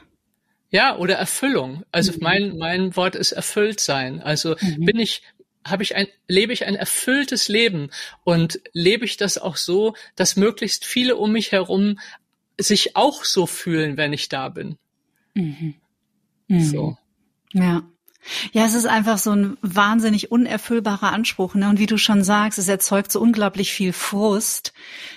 Ja, oder Erfüllung. Also mhm. mein, mein Wort ist erfüllt sein. Also mhm. bin ich, habe ich ein, lebe ich ein erfülltes Leben und lebe ich das auch so, dass möglichst viele um mich herum sich auch so fühlen, wenn ich da bin. Mhm. So. Ja. Ja, es ist einfach so ein wahnsinnig unerfüllbarer Anspruch. Ne? Und wie du schon sagst, es erzeugt so unglaublich viel Frust,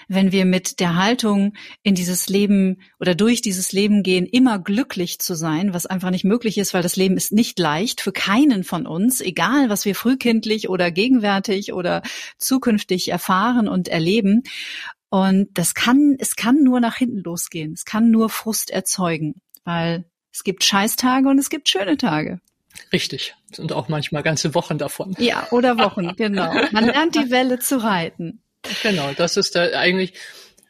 wenn wir mit der Haltung in dieses Leben oder durch dieses Leben gehen, immer glücklich zu sein, was einfach nicht möglich ist, weil das Leben ist nicht leicht für keinen von uns, egal was wir frühkindlich oder gegenwärtig oder zukünftig erfahren und erleben. Und das kann, es kann nur nach hinten losgehen. Es kann nur Frust erzeugen, weil es gibt Scheißtage und es gibt schöne Tage. Richtig. Und auch manchmal ganze Wochen davon. Ja, oder Wochen, genau. Man lernt die Welle zu reiten. Genau, das ist da eigentlich,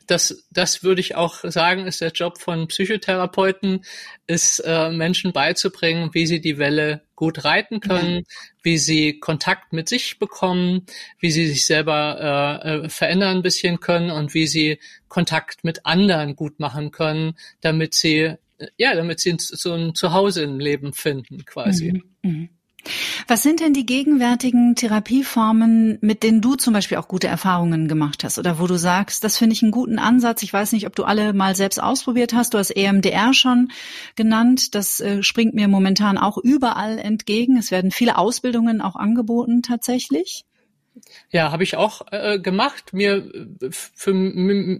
das, das würde ich auch sagen, ist der Job von Psychotherapeuten, ist äh, Menschen beizubringen, wie sie die Welle gut reiten können, ja. wie sie Kontakt mit sich bekommen, wie sie sich selber äh, äh, verändern ein bisschen können und wie sie Kontakt mit anderen gut machen können, damit sie ja, damit sie so ein Zuhause im Leben finden, quasi. Mhm. Mhm. Was sind denn die gegenwärtigen Therapieformen, mit denen du zum Beispiel auch gute Erfahrungen gemacht hast oder wo du sagst, das finde ich einen guten Ansatz. Ich weiß nicht, ob du alle mal selbst ausprobiert hast. Du hast EMDR schon genannt. Das äh, springt mir momentan auch überall entgegen. Es werden viele Ausbildungen auch angeboten tatsächlich. Ja, habe ich auch äh, gemacht. Mir für,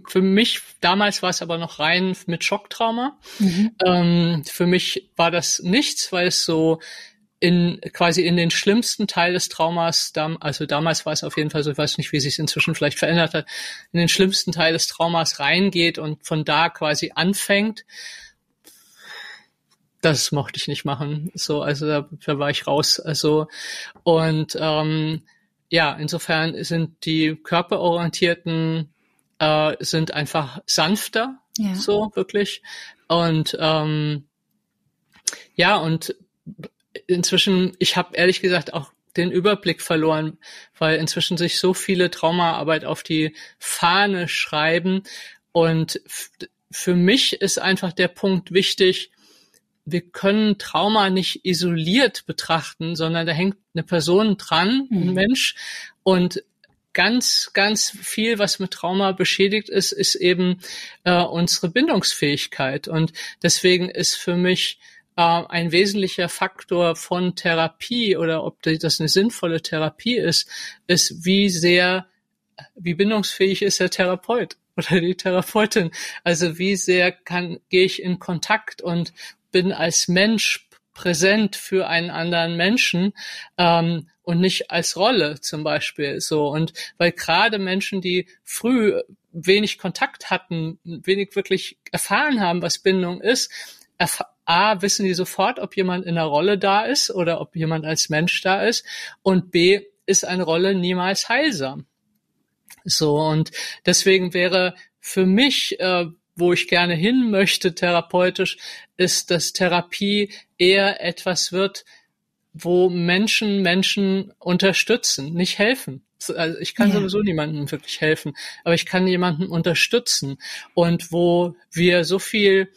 für mich damals war es aber noch rein mit Schocktrauma. Mhm. Ähm, für mich war das nichts, weil es so in quasi in den schlimmsten Teil des Traumas, also damals war es auf jeden Fall so, ich weiß nicht, wie sich inzwischen vielleicht verändert hat, in den schlimmsten Teil des Traumas reingeht und von da quasi anfängt. Das mochte ich nicht machen. So, also da, da war ich raus. Also und ähm, ja, insofern sind die körperorientierten äh, sind einfach sanfter, ja. so wirklich. Und ähm, ja, und inzwischen, ich habe ehrlich gesagt auch den Überblick verloren, weil inzwischen sich so viele Traumaarbeit auf die Fahne schreiben. Und für mich ist einfach der Punkt wichtig, wir können Trauma nicht isoliert betrachten, sondern da hängt eine Person dran, ein mhm. Mensch. Und ganz, ganz viel, was mit Trauma beschädigt ist, ist eben äh, unsere Bindungsfähigkeit. Und deswegen ist für mich äh, ein wesentlicher Faktor von Therapie oder ob das eine sinnvolle Therapie ist, ist, wie sehr, wie bindungsfähig ist der Therapeut oder die Therapeutin. Also wie sehr kann, gehe ich in Kontakt und bin als Mensch präsent für einen anderen Menschen ähm, und nicht als Rolle zum Beispiel so. Und weil gerade Menschen, die früh wenig Kontakt hatten, wenig wirklich erfahren haben, was Bindung ist, A, wissen die sofort, ob jemand in einer Rolle da ist oder ob jemand als Mensch da ist. Und B, ist eine Rolle niemals heilsam. So. Und deswegen wäre für mich äh, wo ich gerne hin möchte therapeutisch, ist, dass Therapie eher etwas wird, wo Menschen Menschen unterstützen, nicht helfen. Also ich kann ja. sowieso niemandem wirklich helfen, aber ich kann jemanden unterstützen. Und wo wir so viel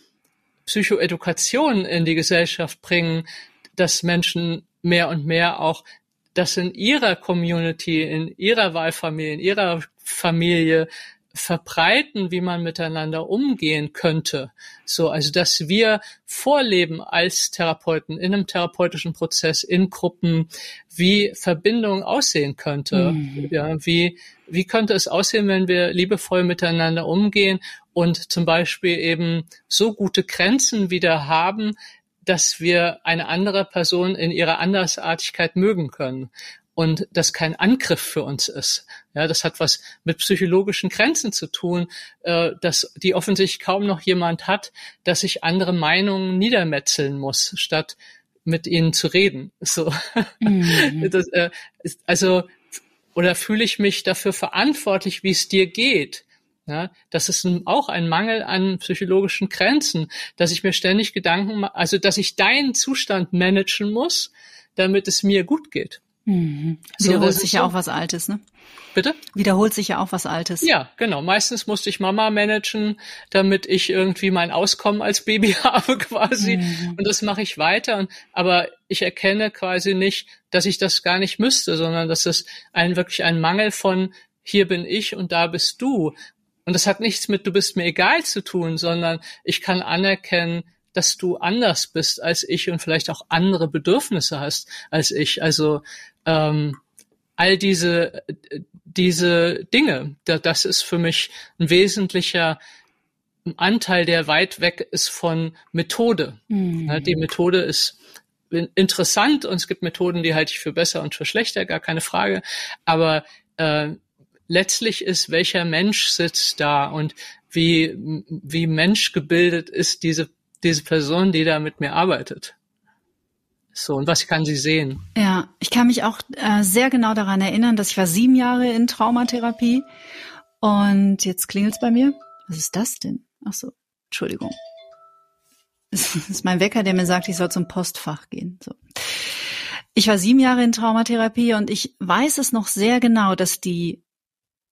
Psychoedukation in die Gesellschaft bringen, dass Menschen mehr und mehr auch das in ihrer Community, in ihrer Wahlfamilie, in ihrer Familie verbreiten, wie man miteinander umgehen könnte. So, also dass wir vorleben als Therapeuten in einem therapeutischen Prozess in Gruppen, wie Verbindung aussehen könnte. Mhm. Ja, wie wie könnte es aussehen, wenn wir liebevoll miteinander umgehen und zum Beispiel eben so gute Grenzen wieder haben, dass wir eine andere Person in ihrer Andersartigkeit mögen können und das kein Angriff für uns ist. Ja, das hat was mit psychologischen Grenzen zu tun, äh, dass die offensichtlich kaum noch jemand hat, dass ich andere Meinungen niedermetzeln muss, statt mit ihnen zu reden. So, mhm. das, äh, also oder fühle ich mich dafür verantwortlich, wie es dir geht? Ja, das ist ein, auch ein Mangel an psychologischen Grenzen, dass ich mir ständig Gedanken, also dass ich deinen Zustand managen muss, damit es mir gut geht. Mhm. Wiederholt sich ja so. auch was Altes, ne? Bitte? Wiederholt sich ja auch was Altes. Ja, genau. Meistens musste ich Mama managen, damit ich irgendwie mein Auskommen als Baby habe quasi. Mhm. Und das mache ich weiter. Und, aber ich erkenne quasi nicht, dass ich das gar nicht müsste, sondern dass es ein wirklich ein Mangel von hier bin ich und da bist du. Und das hat nichts mit du bist mir egal zu tun, sondern ich kann anerkennen, dass du anders bist als ich und vielleicht auch andere Bedürfnisse hast als ich. Also ähm, all diese diese Dinge, das ist für mich ein wesentlicher Anteil, der weit weg ist von Methode. Mhm. Die Methode ist interessant und es gibt Methoden, die halte ich für besser und für schlechter, gar keine Frage. Aber äh, letztlich ist, welcher Mensch sitzt da und wie, wie menschgebildet ist diese diese Person, die da mit mir arbeitet. So, und was kann sie sehen? Ja, ich kann mich auch äh, sehr genau daran erinnern, dass ich war sieben Jahre in Traumatherapie und jetzt klingelt's bei mir. Was ist das denn? Ach so, Entschuldigung. Das ist mein Wecker, der mir sagt, ich soll zum Postfach gehen. So. Ich war sieben Jahre in Traumatherapie und ich weiß es noch sehr genau, dass die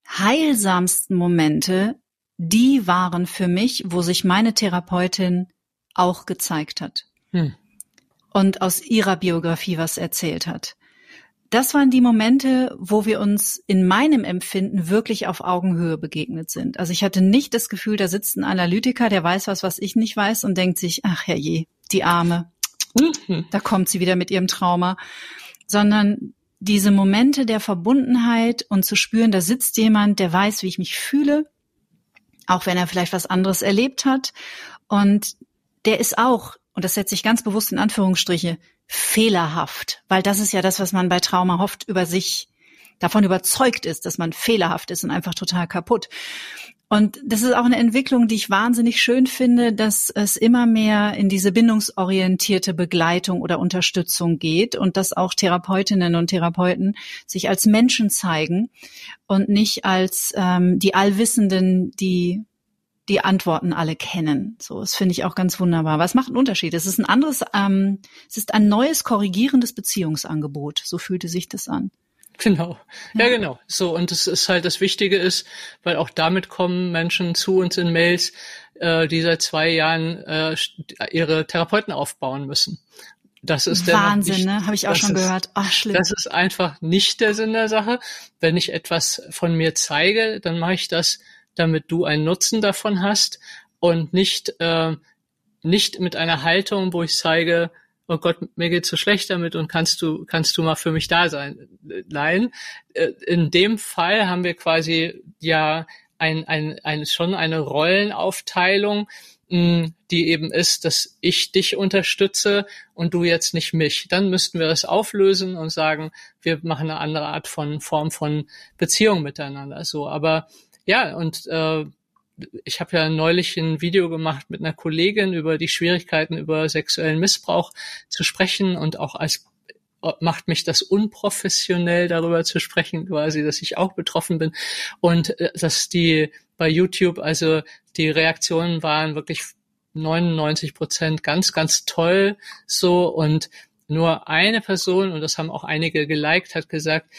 heilsamsten Momente die waren für mich, wo sich meine Therapeutin auch gezeigt hat. Hm. Und aus ihrer Biografie was erzählt hat. Das waren die Momente, wo wir uns in meinem Empfinden wirklich auf Augenhöhe begegnet sind. Also ich hatte nicht das Gefühl, da sitzt ein Analytiker, der weiß was, was ich nicht weiß und denkt sich, ach herrje, die Arme, mhm. da kommt sie wieder mit ihrem Trauma, sondern diese Momente der Verbundenheit und zu spüren, da sitzt jemand, der weiß, wie ich mich fühle, auch wenn er vielleicht was anderes erlebt hat und der ist auch, und das setze ich ganz bewusst in Anführungsstriche, fehlerhaft, weil das ist ja das, was man bei Trauma hofft, über sich davon überzeugt ist, dass man fehlerhaft ist und einfach total kaputt. Und das ist auch eine Entwicklung, die ich wahnsinnig schön finde, dass es immer mehr in diese bindungsorientierte Begleitung oder Unterstützung geht und dass auch Therapeutinnen und Therapeuten sich als Menschen zeigen und nicht als ähm, die Allwissenden, die die Antworten alle kennen. So, das finde ich auch ganz wunderbar. Was macht einen Unterschied? Es ist ein anderes, ähm, es ist ein neues korrigierendes Beziehungsangebot. So fühlte sich das an. Genau. Ja. ja, genau. So, und das ist halt das Wichtige ist, weil auch damit kommen Menschen zu uns in Mails, äh, die seit zwei Jahren äh, ihre Therapeuten aufbauen müssen. Das ist Wahnsinn, nicht, ne? Habe ich auch schon ist, gehört. Ach, schlimm. Das ist einfach nicht der Sinn der Sache. Wenn ich etwas von mir zeige, dann mache ich das damit du einen Nutzen davon hast und nicht, äh, nicht mit einer Haltung, wo ich zeige, oh Gott, mir geht's so schlecht damit und kannst du, kannst du mal für mich da sein? Nein, äh, in dem Fall haben wir quasi ja ein, ein, ein, schon eine Rollenaufteilung, mh, die eben ist, dass ich dich unterstütze und du jetzt nicht mich. Dann müssten wir das auflösen und sagen, wir machen eine andere Art von Form von Beziehung miteinander. So, aber ja, und äh, ich habe ja neulich ein Video gemacht mit einer Kollegin über die Schwierigkeiten über sexuellen Missbrauch zu sprechen und auch als macht mich das unprofessionell darüber zu sprechen, quasi, dass ich auch betroffen bin. Und äh, dass die bei YouTube, also die Reaktionen waren wirklich 99 Prozent ganz, ganz toll so. Und nur eine Person, und das haben auch einige geliked, hat gesagt,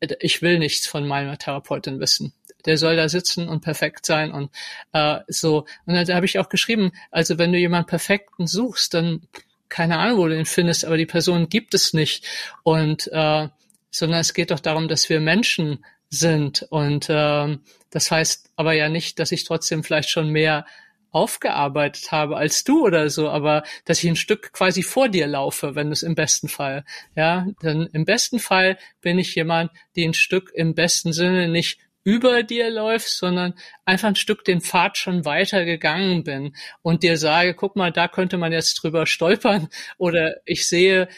äh, ich will nichts von meiner Therapeutin wissen der soll da sitzen und perfekt sein und äh, so. Und dann habe ich auch geschrieben, also wenn du jemanden Perfekten suchst, dann keine Ahnung, wo du ihn findest, aber die Person gibt es nicht. Und äh, sondern es geht doch darum, dass wir Menschen sind. Und äh, das heißt aber ja nicht, dass ich trotzdem vielleicht schon mehr aufgearbeitet habe als du oder so, aber dass ich ein Stück quasi vor dir laufe, wenn es im besten Fall, ja, dann im besten Fall bin ich jemand, die ein Stück im besten Sinne nicht über dir läufst, sondern einfach ein Stück den Pfad schon weiter gegangen bin und dir sage, guck mal, da könnte man jetzt drüber stolpern oder ich sehe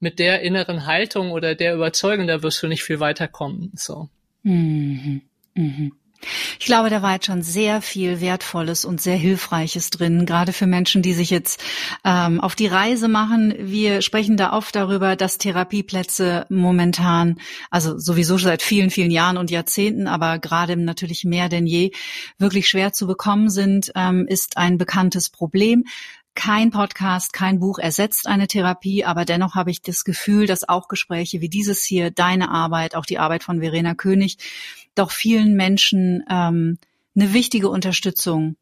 mit der inneren Haltung oder der Überzeugung, da wirst du nicht viel weiterkommen, so. Mhm. Mhm. Ich glaube, da war jetzt schon sehr viel Wertvolles und sehr Hilfreiches drin, gerade für Menschen, die sich jetzt ähm, auf die Reise machen. Wir sprechen da oft darüber, dass Therapieplätze momentan, also sowieso seit vielen, vielen Jahren und Jahrzehnten, aber gerade natürlich mehr denn je, wirklich schwer zu bekommen sind, ähm, ist ein bekanntes Problem. Kein Podcast, kein Buch ersetzt eine Therapie, aber dennoch habe ich das Gefühl, dass auch Gespräche wie dieses hier, deine Arbeit, auch die Arbeit von Verena König, doch vielen Menschen ähm, eine wichtige Unterstützung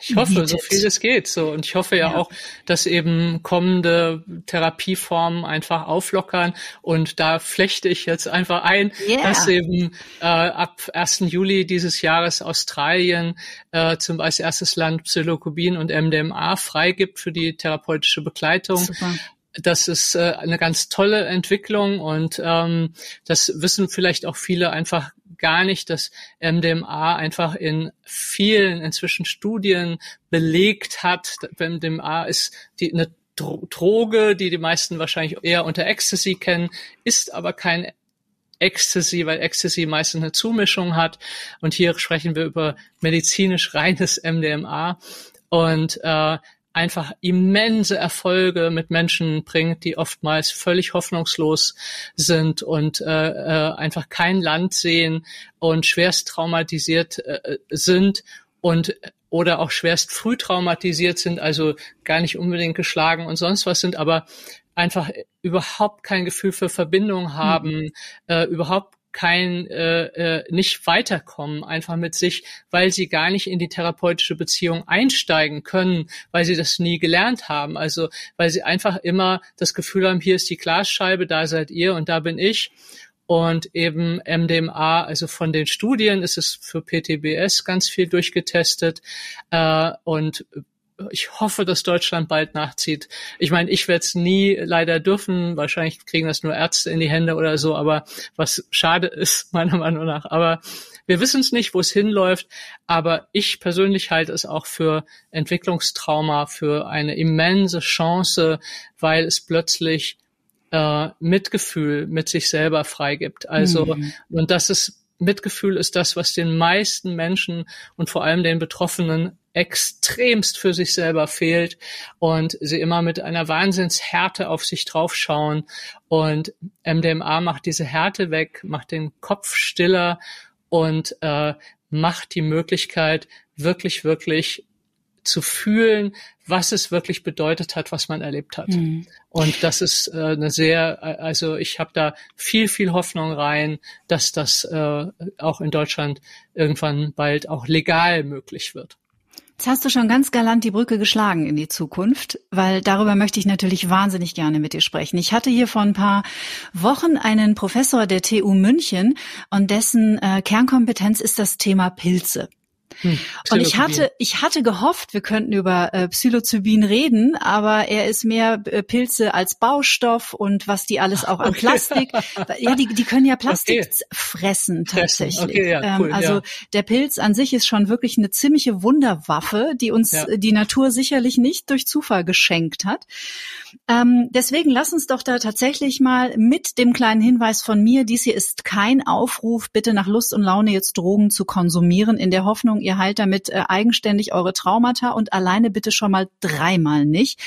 ich hoffe, bietet. so viel es geht. So und ich hoffe ja, ja, auch, dass eben kommende Therapieformen einfach auflockern. Und da flechte ich jetzt einfach ein, yeah. dass eben äh, ab 1. Juli dieses Jahres Australien äh, zum als erstes Land Psilocybin und MDMA freigibt für die therapeutische Begleitung. Super das ist äh, eine ganz tolle Entwicklung und ähm, das wissen vielleicht auch viele einfach gar nicht, dass MDMA einfach in vielen inzwischen Studien belegt hat. MDMA ist die, eine Droge, die die meisten wahrscheinlich eher unter Ecstasy kennen, ist aber kein Ecstasy, weil Ecstasy meistens eine Zumischung hat. Und hier sprechen wir über medizinisch reines MDMA. Und äh, einfach immense Erfolge mit Menschen bringt, die oftmals völlig hoffnungslos sind und äh, äh, einfach kein Land sehen und schwerst traumatisiert äh, sind und oder auch schwerst früh traumatisiert sind, also gar nicht unbedingt geschlagen und sonst was sind, aber einfach überhaupt kein Gefühl für Verbindung haben, mhm. äh, überhaupt kein äh, äh, nicht weiterkommen einfach mit sich, weil sie gar nicht in die therapeutische Beziehung einsteigen können, weil sie das nie gelernt haben. Also weil sie einfach immer das Gefühl haben, hier ist die Glasscheibe, da seid ihr und da bin ich. Und eben MDMA, also von den Studien ist es für PTBS ganz viel durchgetestet. Äh, und ich hoffe, dass Deutschland bald nachzieht. Ich meine, ich werde es nie leider dürfen. Wahrscheinlich kriegen das nur Ärzte in die Hände oder so, aber was schade ist, meiner Meinung nach. Aber wir wissen es nicht, wo es hinläuft. Aber ich persönlich halte es auch für Entwicklungstrauma, für eine immense Chance, weil es plötzlich äh, Mitgefühl mit sich selber freigibt. Also, mhm. und das ist Mitgefühl ist das, was den meisten Menschen und vor allem den Betroffenen extremst für sich selber fehlt und sie immer mit einer Wahnsinnshärte auf sich draufschauen. Und MDMA macht diese Härte weg, macht den Kopf stiller und äh, macht die Möglichkeit, wirklich, wirklich zu fühlen, was es wirklich bedeutet hat, was man erlebt hat. Mhm. Und das ist äh, eine sehr, also ich habe da viel, viel Hoffnung rein, dass das äh, auch in Deutschland irgendwann bald auch legal möglich wird. Jetzt hast du schon ganz galant die Brücke geschlagen in die Zukunft, weil darüber möchte ich natürlich wahnsinnig gerne mit dir sprechen. Ich hatte hier vor ein paar Wochen einen Professor der TU München und dessen äh, Kernkompetenz ist das Thema Pilze. Hm, und ich hatte, ich hatte gehofft, wir könnten über äh, Psilocybin reden, aber er ist mehr äh, Pilze als Baustoff und was die alles auch an okay. Plastik, ja, die, die können ja Plastik okay. fressen tatsächlich. Okay, ja, cool, ähm, also ja. der Pilz an sich ist schon wirklich eine ziemliche Wunderwaffe, die uns ja. die Natur sicherlich nicht durch Zufall geschenkt hat. Ähm, deswegen lass uns doch da tatsächlich mal mit dem kleinen Hinweis von mir, dies hier ist kein Aufruf, bitte nach Lust und Laune jetzt Drogen zu konsumieren, in der Hoffnung, ihr heilt damit äh, eigenständig eure Traumata und alleine bitte schon mal dreimal nicht.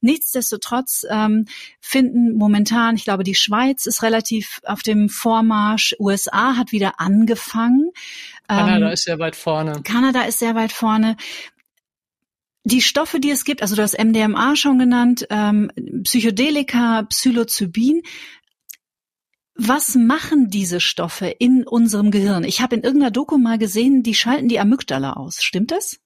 Nichtsdestotrotz ähm, finden momentan, ich glaube, die Schweiz ist relativ auf dem Vormarsch, USA hat wieder angefangen. Kanada ähm, ist sehr weit vorne. Kanada ist sehr weit vorne die Stoffe, die es gibt, also du hast MDMA schon genannt, ähm, Psychedelika, Psilocybin, was machen diese Stoffe in unserem Gehirn? Ich habe in irgendeiner Doku mal gesehen, die schalten die Amygdala aus. Stimmt das?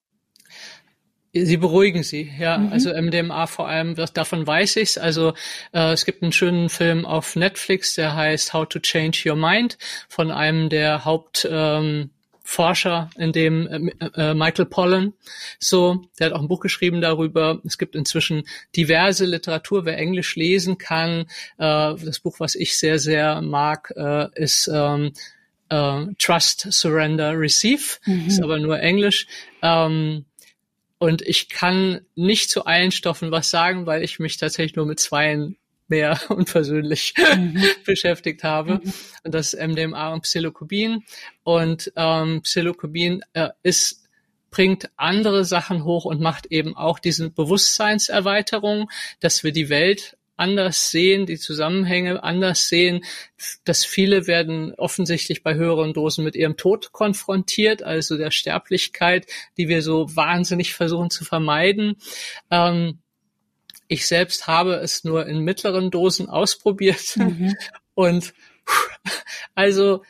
Sie beruhigen sie, ja. Mhm. Also MDMA vor allem, davon weiß ich's. Also äh, es gibt einen schönen Film auf Netflix, der heißt How to Change Your Mind von einem der Haupt ähm, Forscher, in dem äh, äh, Michael Pollan, so, der hat auch ein Buch geschrieben darüber. Es gibt inzwischen diverse Literatur, wer Englisch lesen kann. Äh, das Buch, was ich sehr, sehr mag, äh, ist ähm, äh, Trust, Surrender, Receive, mhm. ist aber nur Englisch. Ähm, und ich kann nicht zu allen Stoffen was sagen, weil ich mich tatsächlich nur mit zweien mehr und persönlich mhm. beschäftigt habe. Mhm. Und das ist MDMA und Psilocybin. Und ähm, Psilocybin äh, ist bringt andere Sachen hoch und macht eben auch diesen Bewusstseinserweiterung, dass wir die Welt anders sehen, die Zusammenhänge anders sehen. Dass viele werden offensichtlich bei höheren Dosen mit ihrem Tod konfrontiert, also der Sterblichkeit, die wir so wahnsinnig versuchen zu vermeiden. Ähm, ich selbst habe es nur in mittleren Dosen ausprobiert mhm. und also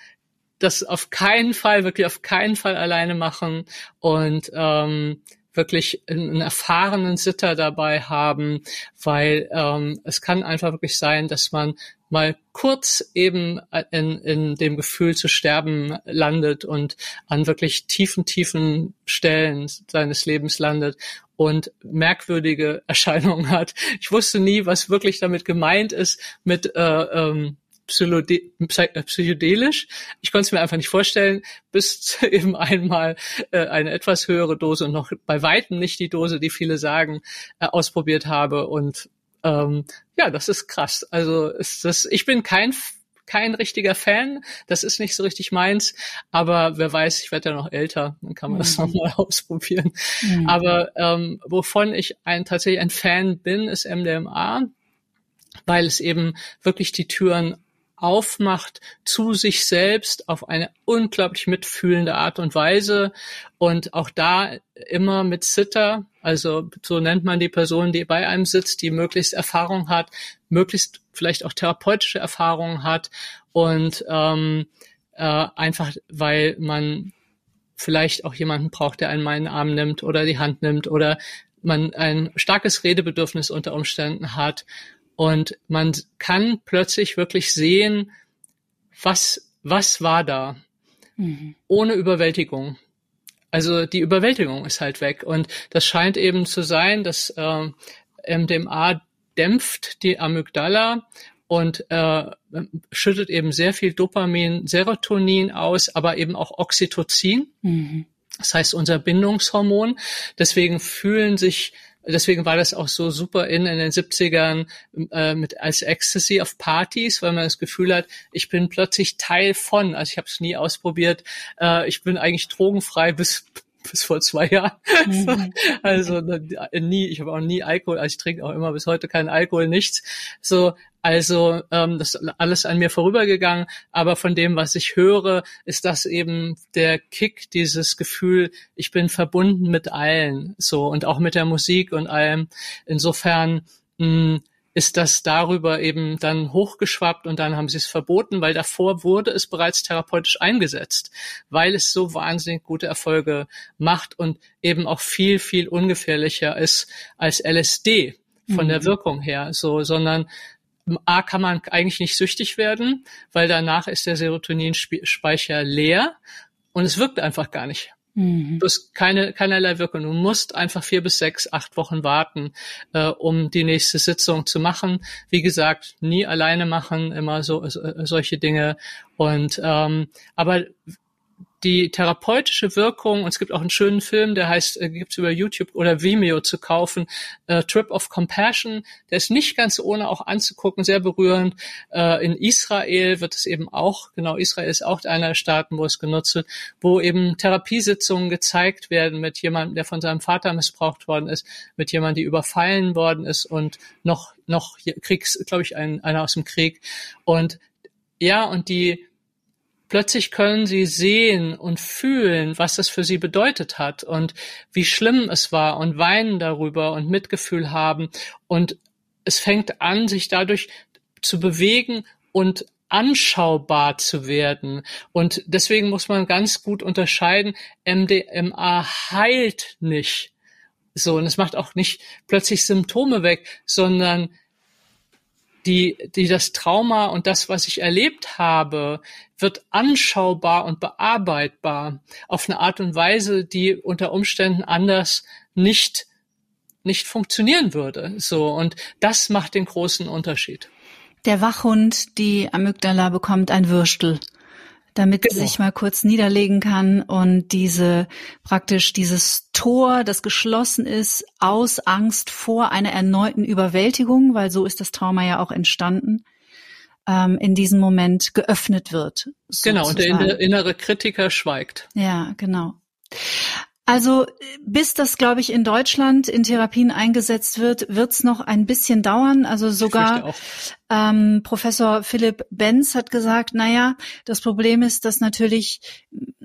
das auf keinen Fall, wirklich auf keinen Fall alleine machen und ähm, wirklich einen erfahrenen Sitter dabei haben, weil ähm, es kann einfach wirklich sein, dass man mal kurz eben in, in dem Gefühl zu sterben landet und an wirklich tiefen, tiefen Stellen seines Lebens landet und merkwürdige Erscheinungen hat. Ich wusste nie, was wirklich damit gemeint ist mit äh, ähm, äh, psychedelisch. Ich konnte es mir einfach nicht vorstellen, bis eben einmal äh, eine etwas höhere Dose und noch bei weitem nicht die Dose, die viele sagen, äh, ausprobiert habe. Und ähm, ja, das ist krass. Also ist das, ich bin kein kein richtiger Fan. Das ist nicht so richtig meins. Aber wer weiß, ich werde ja noch älter. Dann kann man mhm. das nochmal ausprobieren. Mhm. Aber ähm, wovon ich ein, tatsächlich ein Fan bin, ist MDMA, weil es eben wirklich die Türen aufmacht zu sich selbst auf eine unglaublich mitfühlende Art und Weise und auch da immer mit Sitter, also so nennt man die Person, die bei einem sitzt, die möglichst Erfahrung hat, möglichst vielleicht auch therapeutische Erfahrungen hat und ähm, äh, einfach weil man vielleicht auch jemanden braucht, der einen mal in den Arm nimmt oder die Hand nimmt oder man ein starkes Redebedürfnis unter Umständen hat und man kann plötzlich wirklich sehen, was, was war da, mhm. ohne Überwältigung. Also die Überwältigung ist halt weg. Und das scheint eben zu sein, dass äh, MDMA dämpft die Amygdala und äh, schüttet eben sehr viel Dopamin, Serotonin aus, aber eben auch Oxytocin. Mhm. Das heißt unser Bindungshormon. Deswegen fühlen sich Deswegen war das auch so super in, in den 70ern äh, mit als Ecstasy auf Partys, weil man das Gefühl hat, ich bin plötzlich Teil von. Also ich habe es nie ausprobiert. Äh, ich bin eigentlich drogenfrei bis bis vor zwei Jahren. Mhm. also nie, ich habe auch nie Alkohol, also ich trinke auch immer bis heute keinen Alkohol, nichts. So, also ähm, das ist alles an mir vorübergegangen, aber von dem, was ich höre, ist das eben der Kick, dieses Gefühl, ich bin verbunden mit allen, so und auch mit der Musik und allem. Insofern mh, ist das darüber eben dann hochgeschwappt und dann haben sie es verboten, weil davor wurde es bereits therapeutisch eingesetzt, weil es so wahnsinnig gute Erfolge macht und eben auch viel, viel ungefährlicher ist als LSD von mhm. der Wirkung her, so, sondern A kann man eigentlich nicht süchtig werden, weil danach ist der Serotoninspeicher leer und es wirkt einfach gar nicht. Mhm. Du hast keine, keinerlei Wirkung. Du musst einfach vier bis sechs, acht Wochen warten, äh, um die nächste Sitzung zu machen. Wie gesagt, nie alleine machen, immer so äh, solche Dinge. Und ähm, aber die therapeutische Wirkung, und es gibt auch einen schönen Film, der heißt, äh, gibt's über YouTube oder Vimeo zu kaufen, äh, Trip of Compassion, der ist nicht ganz ohne auch anzugucken, sehr berührend. Äh, in Israel wird es eben auch, genau, Israel ist auch einer der Staaten, wo es genutzt wird, wo eben Therapiesitzungen gezeigt werden mit jemandem, der von seinem Vater missbraucht worden ist, mit jemandem, die überfallen worden ist und noch, noch Kriegs, glaube ich, ein, einer aus dem Krieg. Und ja, und die plötzlich können sie sehen und fühlen, was das für sie bedeutet hat und wie schlimm es war und weinen darüber und Mitgefühl haben. Und es fängt an, sich dadurch zu bewegen und anschaubar zu werden. Und deswegen muss man ganz gut unterscheiden, MDMA heilt nicht. So, und es macht auch nicht plötzlich Symptome weg, sondern die, die das Trauma und das, was ich erlebt habe, wird anschaubar und bearbeitbar auf eine Art und Weise, die unter Umständen anders nicht nicht funktionieren würde. So und das macht den großen Unterschied. Der Wachhund, die Amygdala bekommt ein Würstel. Damit genau. sie sich mal kurz niederlegen kann und diese praktisch dieses Tor, das geschlossen ist, aus Angst vor einer erneuten Überwältigung, weil so ist das Trauma ja auch entstanden, ähm, in diesem Moment geöffnet wird. Sozusagen. Genau, und der innere Kritiker schweigt. Ja, genau. Also bis das, glaube ich, in Deutschland in Therapien eingesetzt wird, wird es noch ein bisschen dauern. Also sogar ähm, Professor Philipp Benz hat gesagt, naja, das Problem ist, dass natürlich,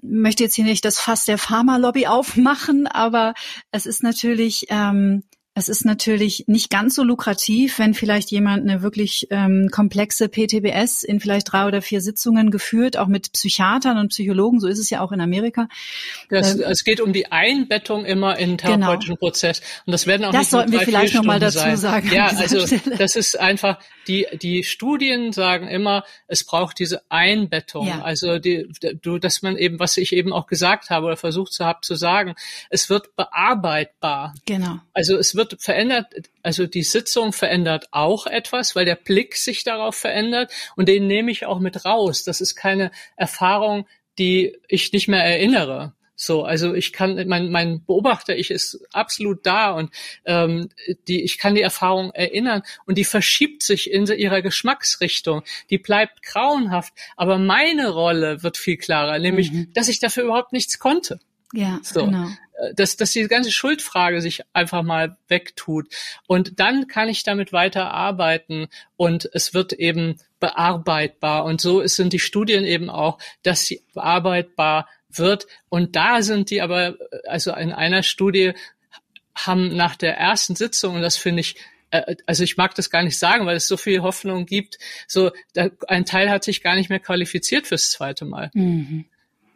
möchte jetzt hier nicht das Fass der Pharmalobby aufmachen, aber es ist natürlich ähm, es ist natürlich nicht ganz so lukrativ, wenn vielleicht jemand eine wirklich ähm, komplexe PTBS in vielleicht drei oder vier Sitzungen geführt, auch mit Psychiatern und Psychologen, so ist es ja auch in Amerika. Das, ähm, es geht um die Einbettung immer in den genau. therapeutischen genau. Prozess. Und das werden auch das nicht sollten wir vielleicht nochmal dazu sein. sagen. Ja, also Stelle. das ist einfach, die, die Studien sagen immer, es braucht diese Einbettung. Ja. Also die, du, dass man eben, was ich eben auch gesagt habe oder versucht zu haben zu sagen, es wird bearbeitbar. Genau. Also es wird wird verändert, also die Sitzung verändert auch etwas, weil der Blick sich darauf verändert und den nehme ich auch mit raus. Das ist keine Erfahrung, die ich nicht mehr erinnere. So, also ich kann, mein, mein Beobachter, ich ist absolut da und ähm, die, ich kann die Erfahrung erinnern und die verschiebt sich in ihrer Geschmacksrichtung. Die bleibt grauenhaft, aber meine Rolle wird viel klarer, nämlich, mhm. dass ich dafür überhaupt nichts konnte. Ja, so. genau dass, dass die ganze Schuldfrage sich einfach mal wegtut. Und dann kann ich damit weiter arbeiten und es wird eben bearbeitbar. Und so sind die Studien eben auch, dass sie bearbeitbar wird. Und da sind die aber, also in einer Studie haben nach der ersten Sitzung, und das finde ich äh, also ich mag das gar nicht sagen, weil es so viel Hoffnung gibt. So, ein Teil hat sich gar nicht mehr qualifiziert fürs zweite Mal. Mhm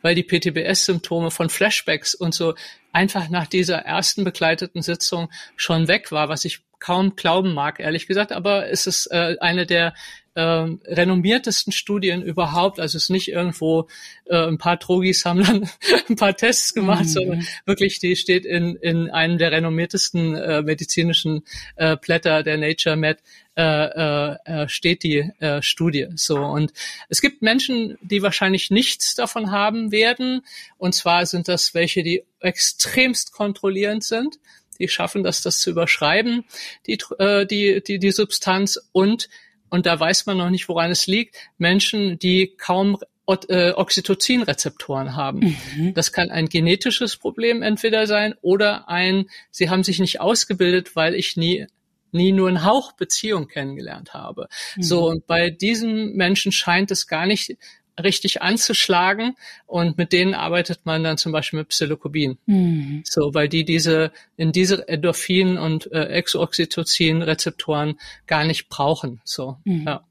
weil die PTBS-Symptome von Flashbacks und so einfach nach dieser ersten begleiteten Sitzung schon weg war, was ich kaum glauben mag, ehrlich gesagt. Aber es ist äh, eine der äh, renommiertesten Studien überhaupt. Also es ist nicht irgendwo äh, ein paar Drogis haben dann ein paar Tests gemacht, mhm. sondern wirklich, die steht in, in einem der renommiertesten äh, medizinischen äh, Blätter der Nature Med äh, äh, steht die äh, Studie. So und es gibt Menschen, die wahrscheinlich nichts davon haben werden. Und zwar sind das welche, die extremst kontrollierend sind. Die schaffen das, das zu überschreiben, die äh, die die die Substanz und und da weiß man noch nicht, woran es liegt. Menschen, die kaum äh, Oxytocin-Rezeptoren haben. Mhm. Das kann ein genetisches Problem entweder sein oder ein, sie haben sich nicht ausgebildet, weil ich nie nie nur einen Hauch Beziehung kennengelernt habe. Mhm. So, und bei diesen Menschen scheint es gar nicht richtig anzuschlagen und mit denen arbeitet man dann zum Beispiel mit Psilocybin. Mhm. So, weil die diese in diese Endorphin und äh, Exoxytocin Rezeptoren gar nicht brauchen. So, mhm. ja.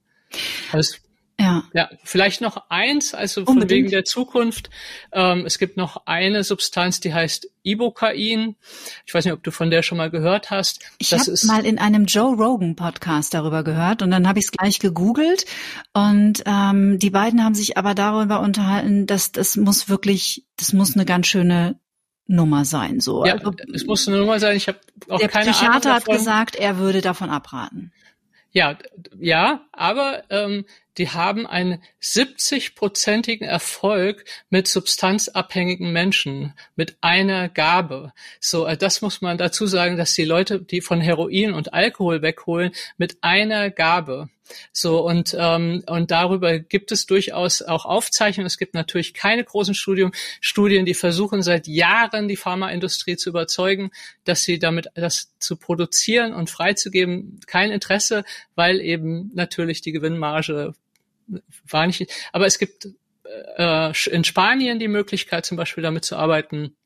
Also ja. ja, vielleicht noch eins, also von wegen der Zukunft. Ähm, es gibt noch eine Substanz, die heißt Ibokain. Ich weiß nicht, ob du von der schon mal gehört hast. Ich habe mal in einem Joe Rogan Podcast darüber gehört und dann habe ich es gleich gegoogelt und ähm, die beiden haben sich aber darüber unterhalten, dass das muss wirklich, das muss eine ganz schöne Nummer sein. So. Ja, also, es muss eine Nummer sein. Ich habe auch der keine Psychiater Ahnung hat gesagt, er würde davon abraten. Ja, ja, aber ähm, die haben einen 70-prozentigen Erfolg mit substanzabhängigen Menschen, mit einer Gabe. So, äh, das muss man dazu sagen, dass die Leute, die von Heroin und Alkohol wegholen, mit einer Gabe. So und ähm, und darüber gibt es durchaus auch Aufzeichnungen. Es gibt natürlich keine großen Studien, Studien, die versuchen seit Jahren die Pharmaindustrie zu überzeugen, dass sie damit das zu produzieren und freizugeben kein Interesse, weil eben natürlich die Gewinnmarge war nicht, aber es gibt äh, in Spanien die Möglichkeit, zum Beispiel damit zu arbeiten,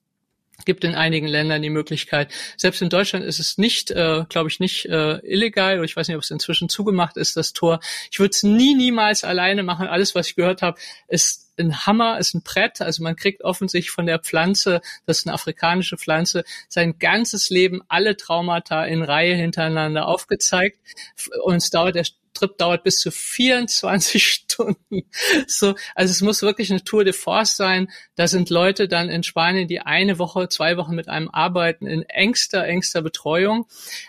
gibt in einigen Ländern die Möglichkeit. Selbst in Deutschland ist es nicht, äh, glaube ich, nicht äh, illegal. Oder ich weiß nicht, ob es inzwischen zugemacht ist, das Tor. Ich würde es nie, niemals alleine machen. Alles, was ich gehört habe, ist ein Hammer, ist ein Brett. Also man kriegt offensichtlich von der Pflanze, das ist eine afrikanische Pflanze, sein ganzes Leben alle Traumata in Reihe hintereinander aufgezeigt. Und es dauert Trip dauert bis zu 24 Stunden. So, also es muss wirklich eine Tour de Force sein. Da sind Leute dann in Spanien, die eine Woche, zwei Wochen mit einem arbeiten in engster, engster Betreuung.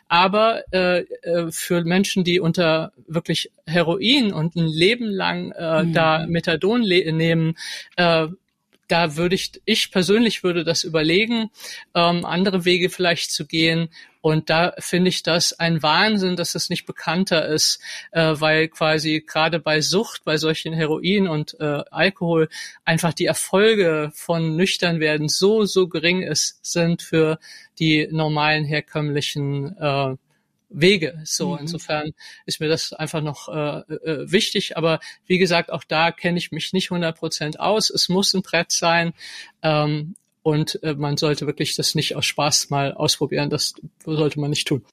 Aber äh, äh für Menschen, die unter wirklich Heroin und ein Leben lang äh, mhm. da Methadon nehmen, äh, da würde ich, ich persönlich würde das überlegen, ähm, andere Wege vielleicht zu gehen. Und da finde ich das ein Wahnsinn, dass es nicht bekannter ist, äh, weil quasi gerade bei Sucht, bei solchen Heroin und äh, Alkohol einfach die Erfolge von nüchtern werden so, so gering ist, sind für die normalen herkömmlichen äh, Wege. So, mhm. insofern ist mir das einfach noch äh, äh, wichtig. Aber wie gesagt, auch da kenne ich mich nicht 100 Prozent aus. Es muss ein Brett sein. Ähm, und äh, man sollte wirklich das nicht aus Spaß mal ausprobieren. Das sollte man nicht tun.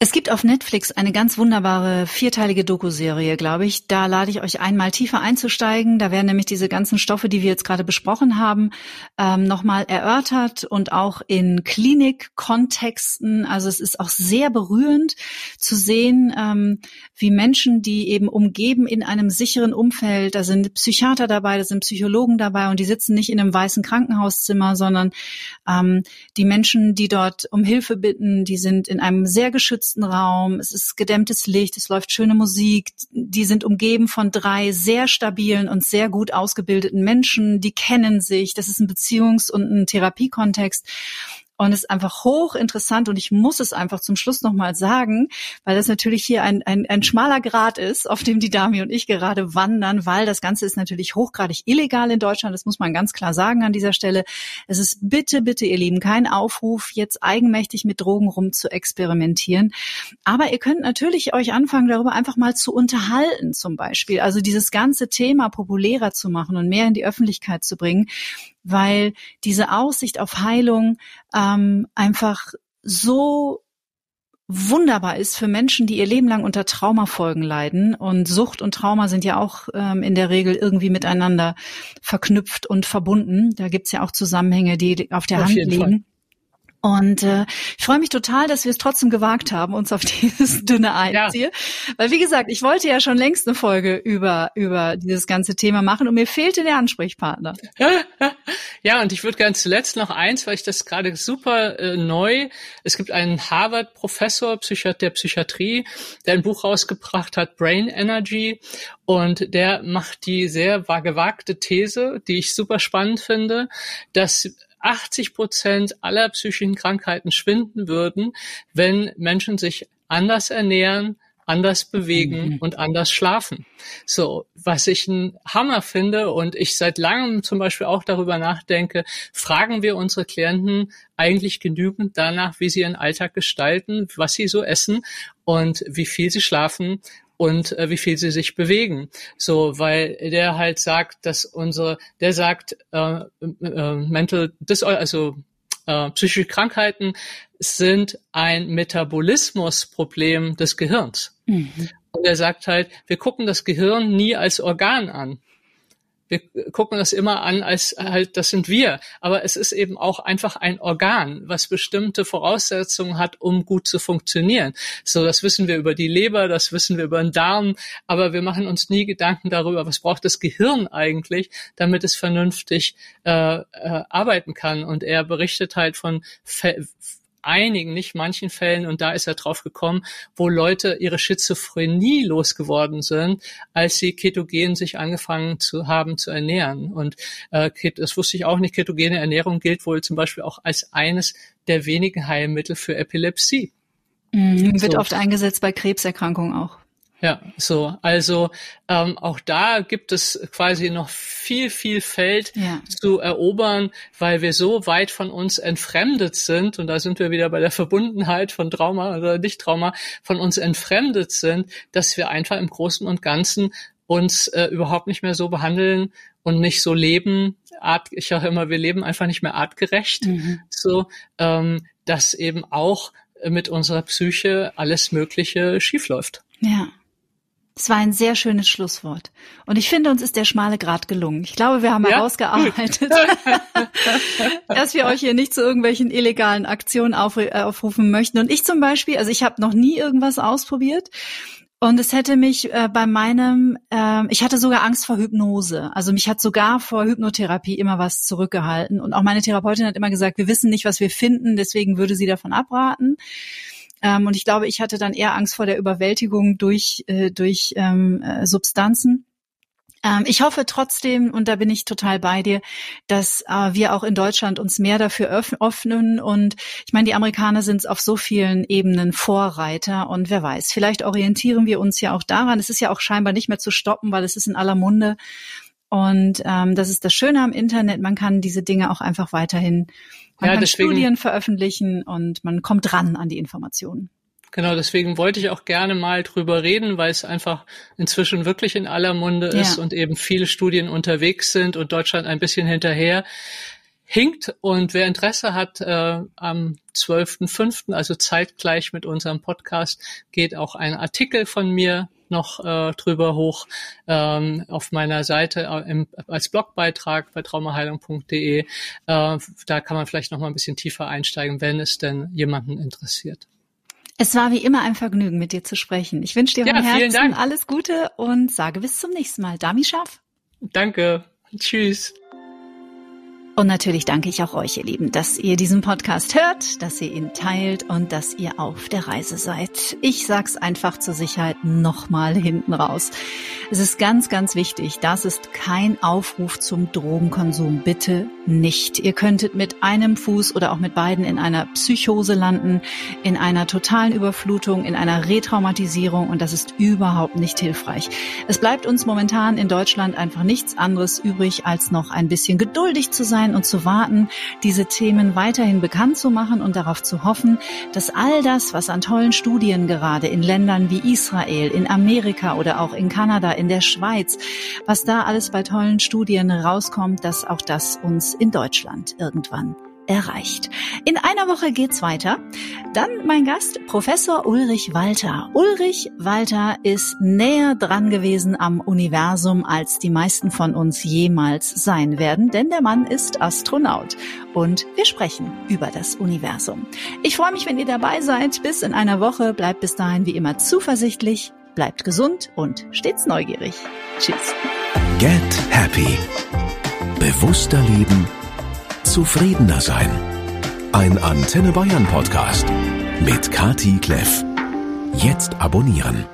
Es gibt auf Netflix eine ganz wunderbare vierteilige Doku-Serie, glaube ich. Da lade ich euch einmal tiefer einzusteigen. Da werden nämlich diese ganzen Stoffe, die wir jetzt gerade besprochen haben, ähm, nochmal erörtert und auch in Klinikkontexten. Also es ist auch sehr berührend zu sehen, ähm, wie Menschen, die eben umgeben in einem sicheren Umfeld, da sind Psychiater dabei, da sind Psychologen dabei und die sitzen nicht in einem weißen Krankenhauszimmer, sondern ähm, die Menschen, die dort um Hilfe bitten, die sind in einem sehr geschützten geschützten Raum, es ist gedämmtes Licht, es läuft schöne Musik, die sind umgeben von drei sehr stabilen und sehr gut ausgebildeten Menschen, die kennen sich, das ist ein Beziehungs- und ein Therapiekontext. Und es ist einfach hochinteressant und ich muss es einfach zum Schluss nochmal sagen, weil das natürlich hier ein, ein, ein schmaler Grad ist, auf dem die Dami und ich gerade wandern, weil das Ganze ist natürlich hochgradig illegal in Deutschland, das muss man ganz klar sagen an dieser Stelle. Es ist bitte, bitte, ihr Lieben, kein Aufruf, jetzt eigenmächtig mit Drogen rum zu experimentieren. Aber ihr könnt natürlich euch anfangen, darüber einfach mal zu unterhalten zum Beispiel. Also dieses ganze Thema populärer zu machen und mehr in die Öffentlichkeit zu bringen weil diese Aussicht auf Heilung ähm, einfach so wunderbar ist für Menschen, die ihr Leben lang unter Traumafolgen leiden. Und Sucht und Trauma sind ja auch ähm, in der Regel irgendwie miteinander verknüpft und verbunden. Da gibt's ja auch Zusammenhänge, die auf der auf Hand liegen. Fall. Und äh, ich freue mich total, dass wir es trotzdem gewagt haben, uns auf dieses dünne Eis ja. hier. Weil wie gesagt, ich wollte ja schon längst eine Folge über über dieses ganze Thema machen und mir fehlte der Ansprechpartner. Ja, und ich würde ganz zuletzt noch eins, weil ich das gerade super äh, neu. Es gibt einen Harvard-Professor der Psychiatrie, der ein Buch rausgebracht hat, Brain Energy, und der macht die sehr gewagte These, die ich super spannend finde, dass 80 Prozent aller psychischen Krankheiten schwinden würden, wenn Menschen sich anders ernähren, anders bewegen mhm. und anders schlafen. So, was ich ein Hammer finde und ich seit langem zum Beispiel auch darüber nachdenke, fragen wir unsere Klienten eigentlich genügend danach, wie sie ihren Alltag gestalten, was sie so essen und wie viel sie schlafen und äh, wie viel sie sich bewegen. So, weil der halt sagt, dass unsere, der sagt, äh, äh, mental, dis also äh, psychische Krankheiten sind ein Metabolismusproblem des Gehirns. Mhm. Und er sagt halt, wir gucken das Gehirn nie als Organ an wir gucken das immer an als halt, das sind wir. Aber es ist eben auch einfach ein Organ, was bestimmte Voraussetzungen hat, um gut zu funktionieren. So, das wissen wir über die Leber, das wissen wir über den Darm, aber wir machen uns nie Gedanken darüber, was braucht das Gehirn eigentlich, damit es vernünftig äh, äh, arbeiten kann. Und er berichtet halt von einigen, nicht manchen Fällen, und da ist er drauf gekommen, wo Leute ihre Schizophrenie losgeworden sind, als sie ketogen sich angefangen zu haben zu ernähren. Und äh, das wusste ich auch nicht, ketogene Ernährung gilt wohl zum Beispiel auch als eines der wenigen Heilmittel für Epilepsie. Mhm, wird so. oft eingesetzt bei Krebserkrankungen auch. Ja, so. Also ähm, auch da gibt es quasi noch viel, viel Feld ja. zu erobern, weil wir so weit von uns entfremdet sind, und da sind wir wieder bei der Verbundenheit von Trauma oder Nicht-Trauma, von uns entfremdet sind, dass wir einfach im Großen und Ganzen uns äh, überhaupt nicht mehr so behandeln und nicht so leben. Art, ich sage immer, wir leben einfach nicht mehr artgerecht, mhm. so ähm, dass eben auch mit unserer Psyche alles Mögliche schiefläuft. Ja. Es war ein sehr schönes Schlusswort. Und ich finde, uns ist der schmale Grat gelungen. Ich glaube, wir haben ja? herausgearbeitet, dass wir euch hier nicht zu irgendwelchen illegalen Aktionen aufrufen möchten. Und ich zum Beispiel, also ich habe noch nie irgendwas ausprobiert. Und es hätte mich äh, bei meinem, äh, ich hatte sogar Angst vor Hypnose. Also mich hat sogar vor Hypnotherapie immer was zurückgehalten. Und auch meine Therapeutin hat immer gesagt, wir wissen nicht, was wir finden, deswegen würde sie davon abraten. Ähm, und ich glaube, ich hatte dann eher Angst vor der Überwältigung durch, äh, durch ähm, äh, Substanzen. Ähm, ich hoffe trotzdem, und da bin ich total bei dir, dass äh, wir auch in Deutschland uns mehr dafür öffnen. Und ich meine, die Amerikaner sind auf so vielen Ebenen Vorreiter. Und wer weiß, vielleicht orientieren wir uns ja auch daran. Es ist ja auch scheinbar nicht mehr zu stoppen, weil es ist in aller Munde. Und ähm, das ist das Schöne am Internet. Man kann diese Dinge auch einfach weiterhin, man ja, kann deswegen, Studien veröffentlichen und man kommt ran an die Informationen. Genau, deswegen wollte ich auch gerne mal drüber reden, weil es einfach inzwischen wirklich in aller Munde ja. ist und eben viele Studien unterwegs sind und Deutschland ein bisschen hinterher hinkt. Und wer Interesse hat, äh, am 12.05., also zeitgleich mit unserem Podcast, geht auch ein Artikel von mir noch äh, drüber hoch ähm, auf meiner Seite äh, im, als Blogbeitrag bei traumaheilung.de. Äh, da kann man vielleicht noch mal ein bisschen tiefer einsteigen, wenn es denn jemanden interessiert. Es war wie immer ein Vergnügen, mit dir zu sprechen. Ich wünsche dir von ja, Herzen alles Gute und sage bis zum nächsten Mal. Dami Scharf. Danke. Tschüss. Und natürlich danke ich auch euch, ihr Lieben, dass ihr diesen Podcast hört, dass ihr ihn teilt und dass ihr auf der Reise seid. Ich sag's einfach zur Sicherheit nochmal hinten raus. Es ist ganz, ganz wichtig. Das ist kein Aufruf zum Drogenkonsum. Bitte nicht. Ihr könntet mit einem Fuß oder auch mit beiden in einer Psychose landen, in einer totalen Überflutung, in einer Retraumatisierung und das ist überhaupt nicht hilfreich. Es bleibt uns momentan in Deutschland einfach nichts anderes übrig, als noch ein bisschen geduldig zu sein sein und zu warten, diese Themen weiterhin bekannt zu machen und darauf zu hoffen, dass all das, was an tollen Studien gerade in Ländern wie Israel, in Amerika oder auch in Kanada, in der Schweiz, was da alles bei tollen Studien rauskommt, dass auch das uns in Deutschland irgendwann erreicht. In einer Woche geht's weiter. Dann mein Gast, Professor Ulrich Walter. Ulrich Walter ist näher dran gewesen am Universum, als die meisten von uns jemals sein werden, denn der Mann ist Astronaut. Und wir sprechen über das Universum. Ich freue mich, wenn ihr dabei seid. Bis in einer Woche. Bleibt bis dahin wie immer zuversichtlich, bleibt gesund und stets neugierig. Tschüss. Get Happy. Bewusster leben zufriedener sein. Ein Antenne Bayern Podcast mit Kati Kleff. Jetzt abonnieren.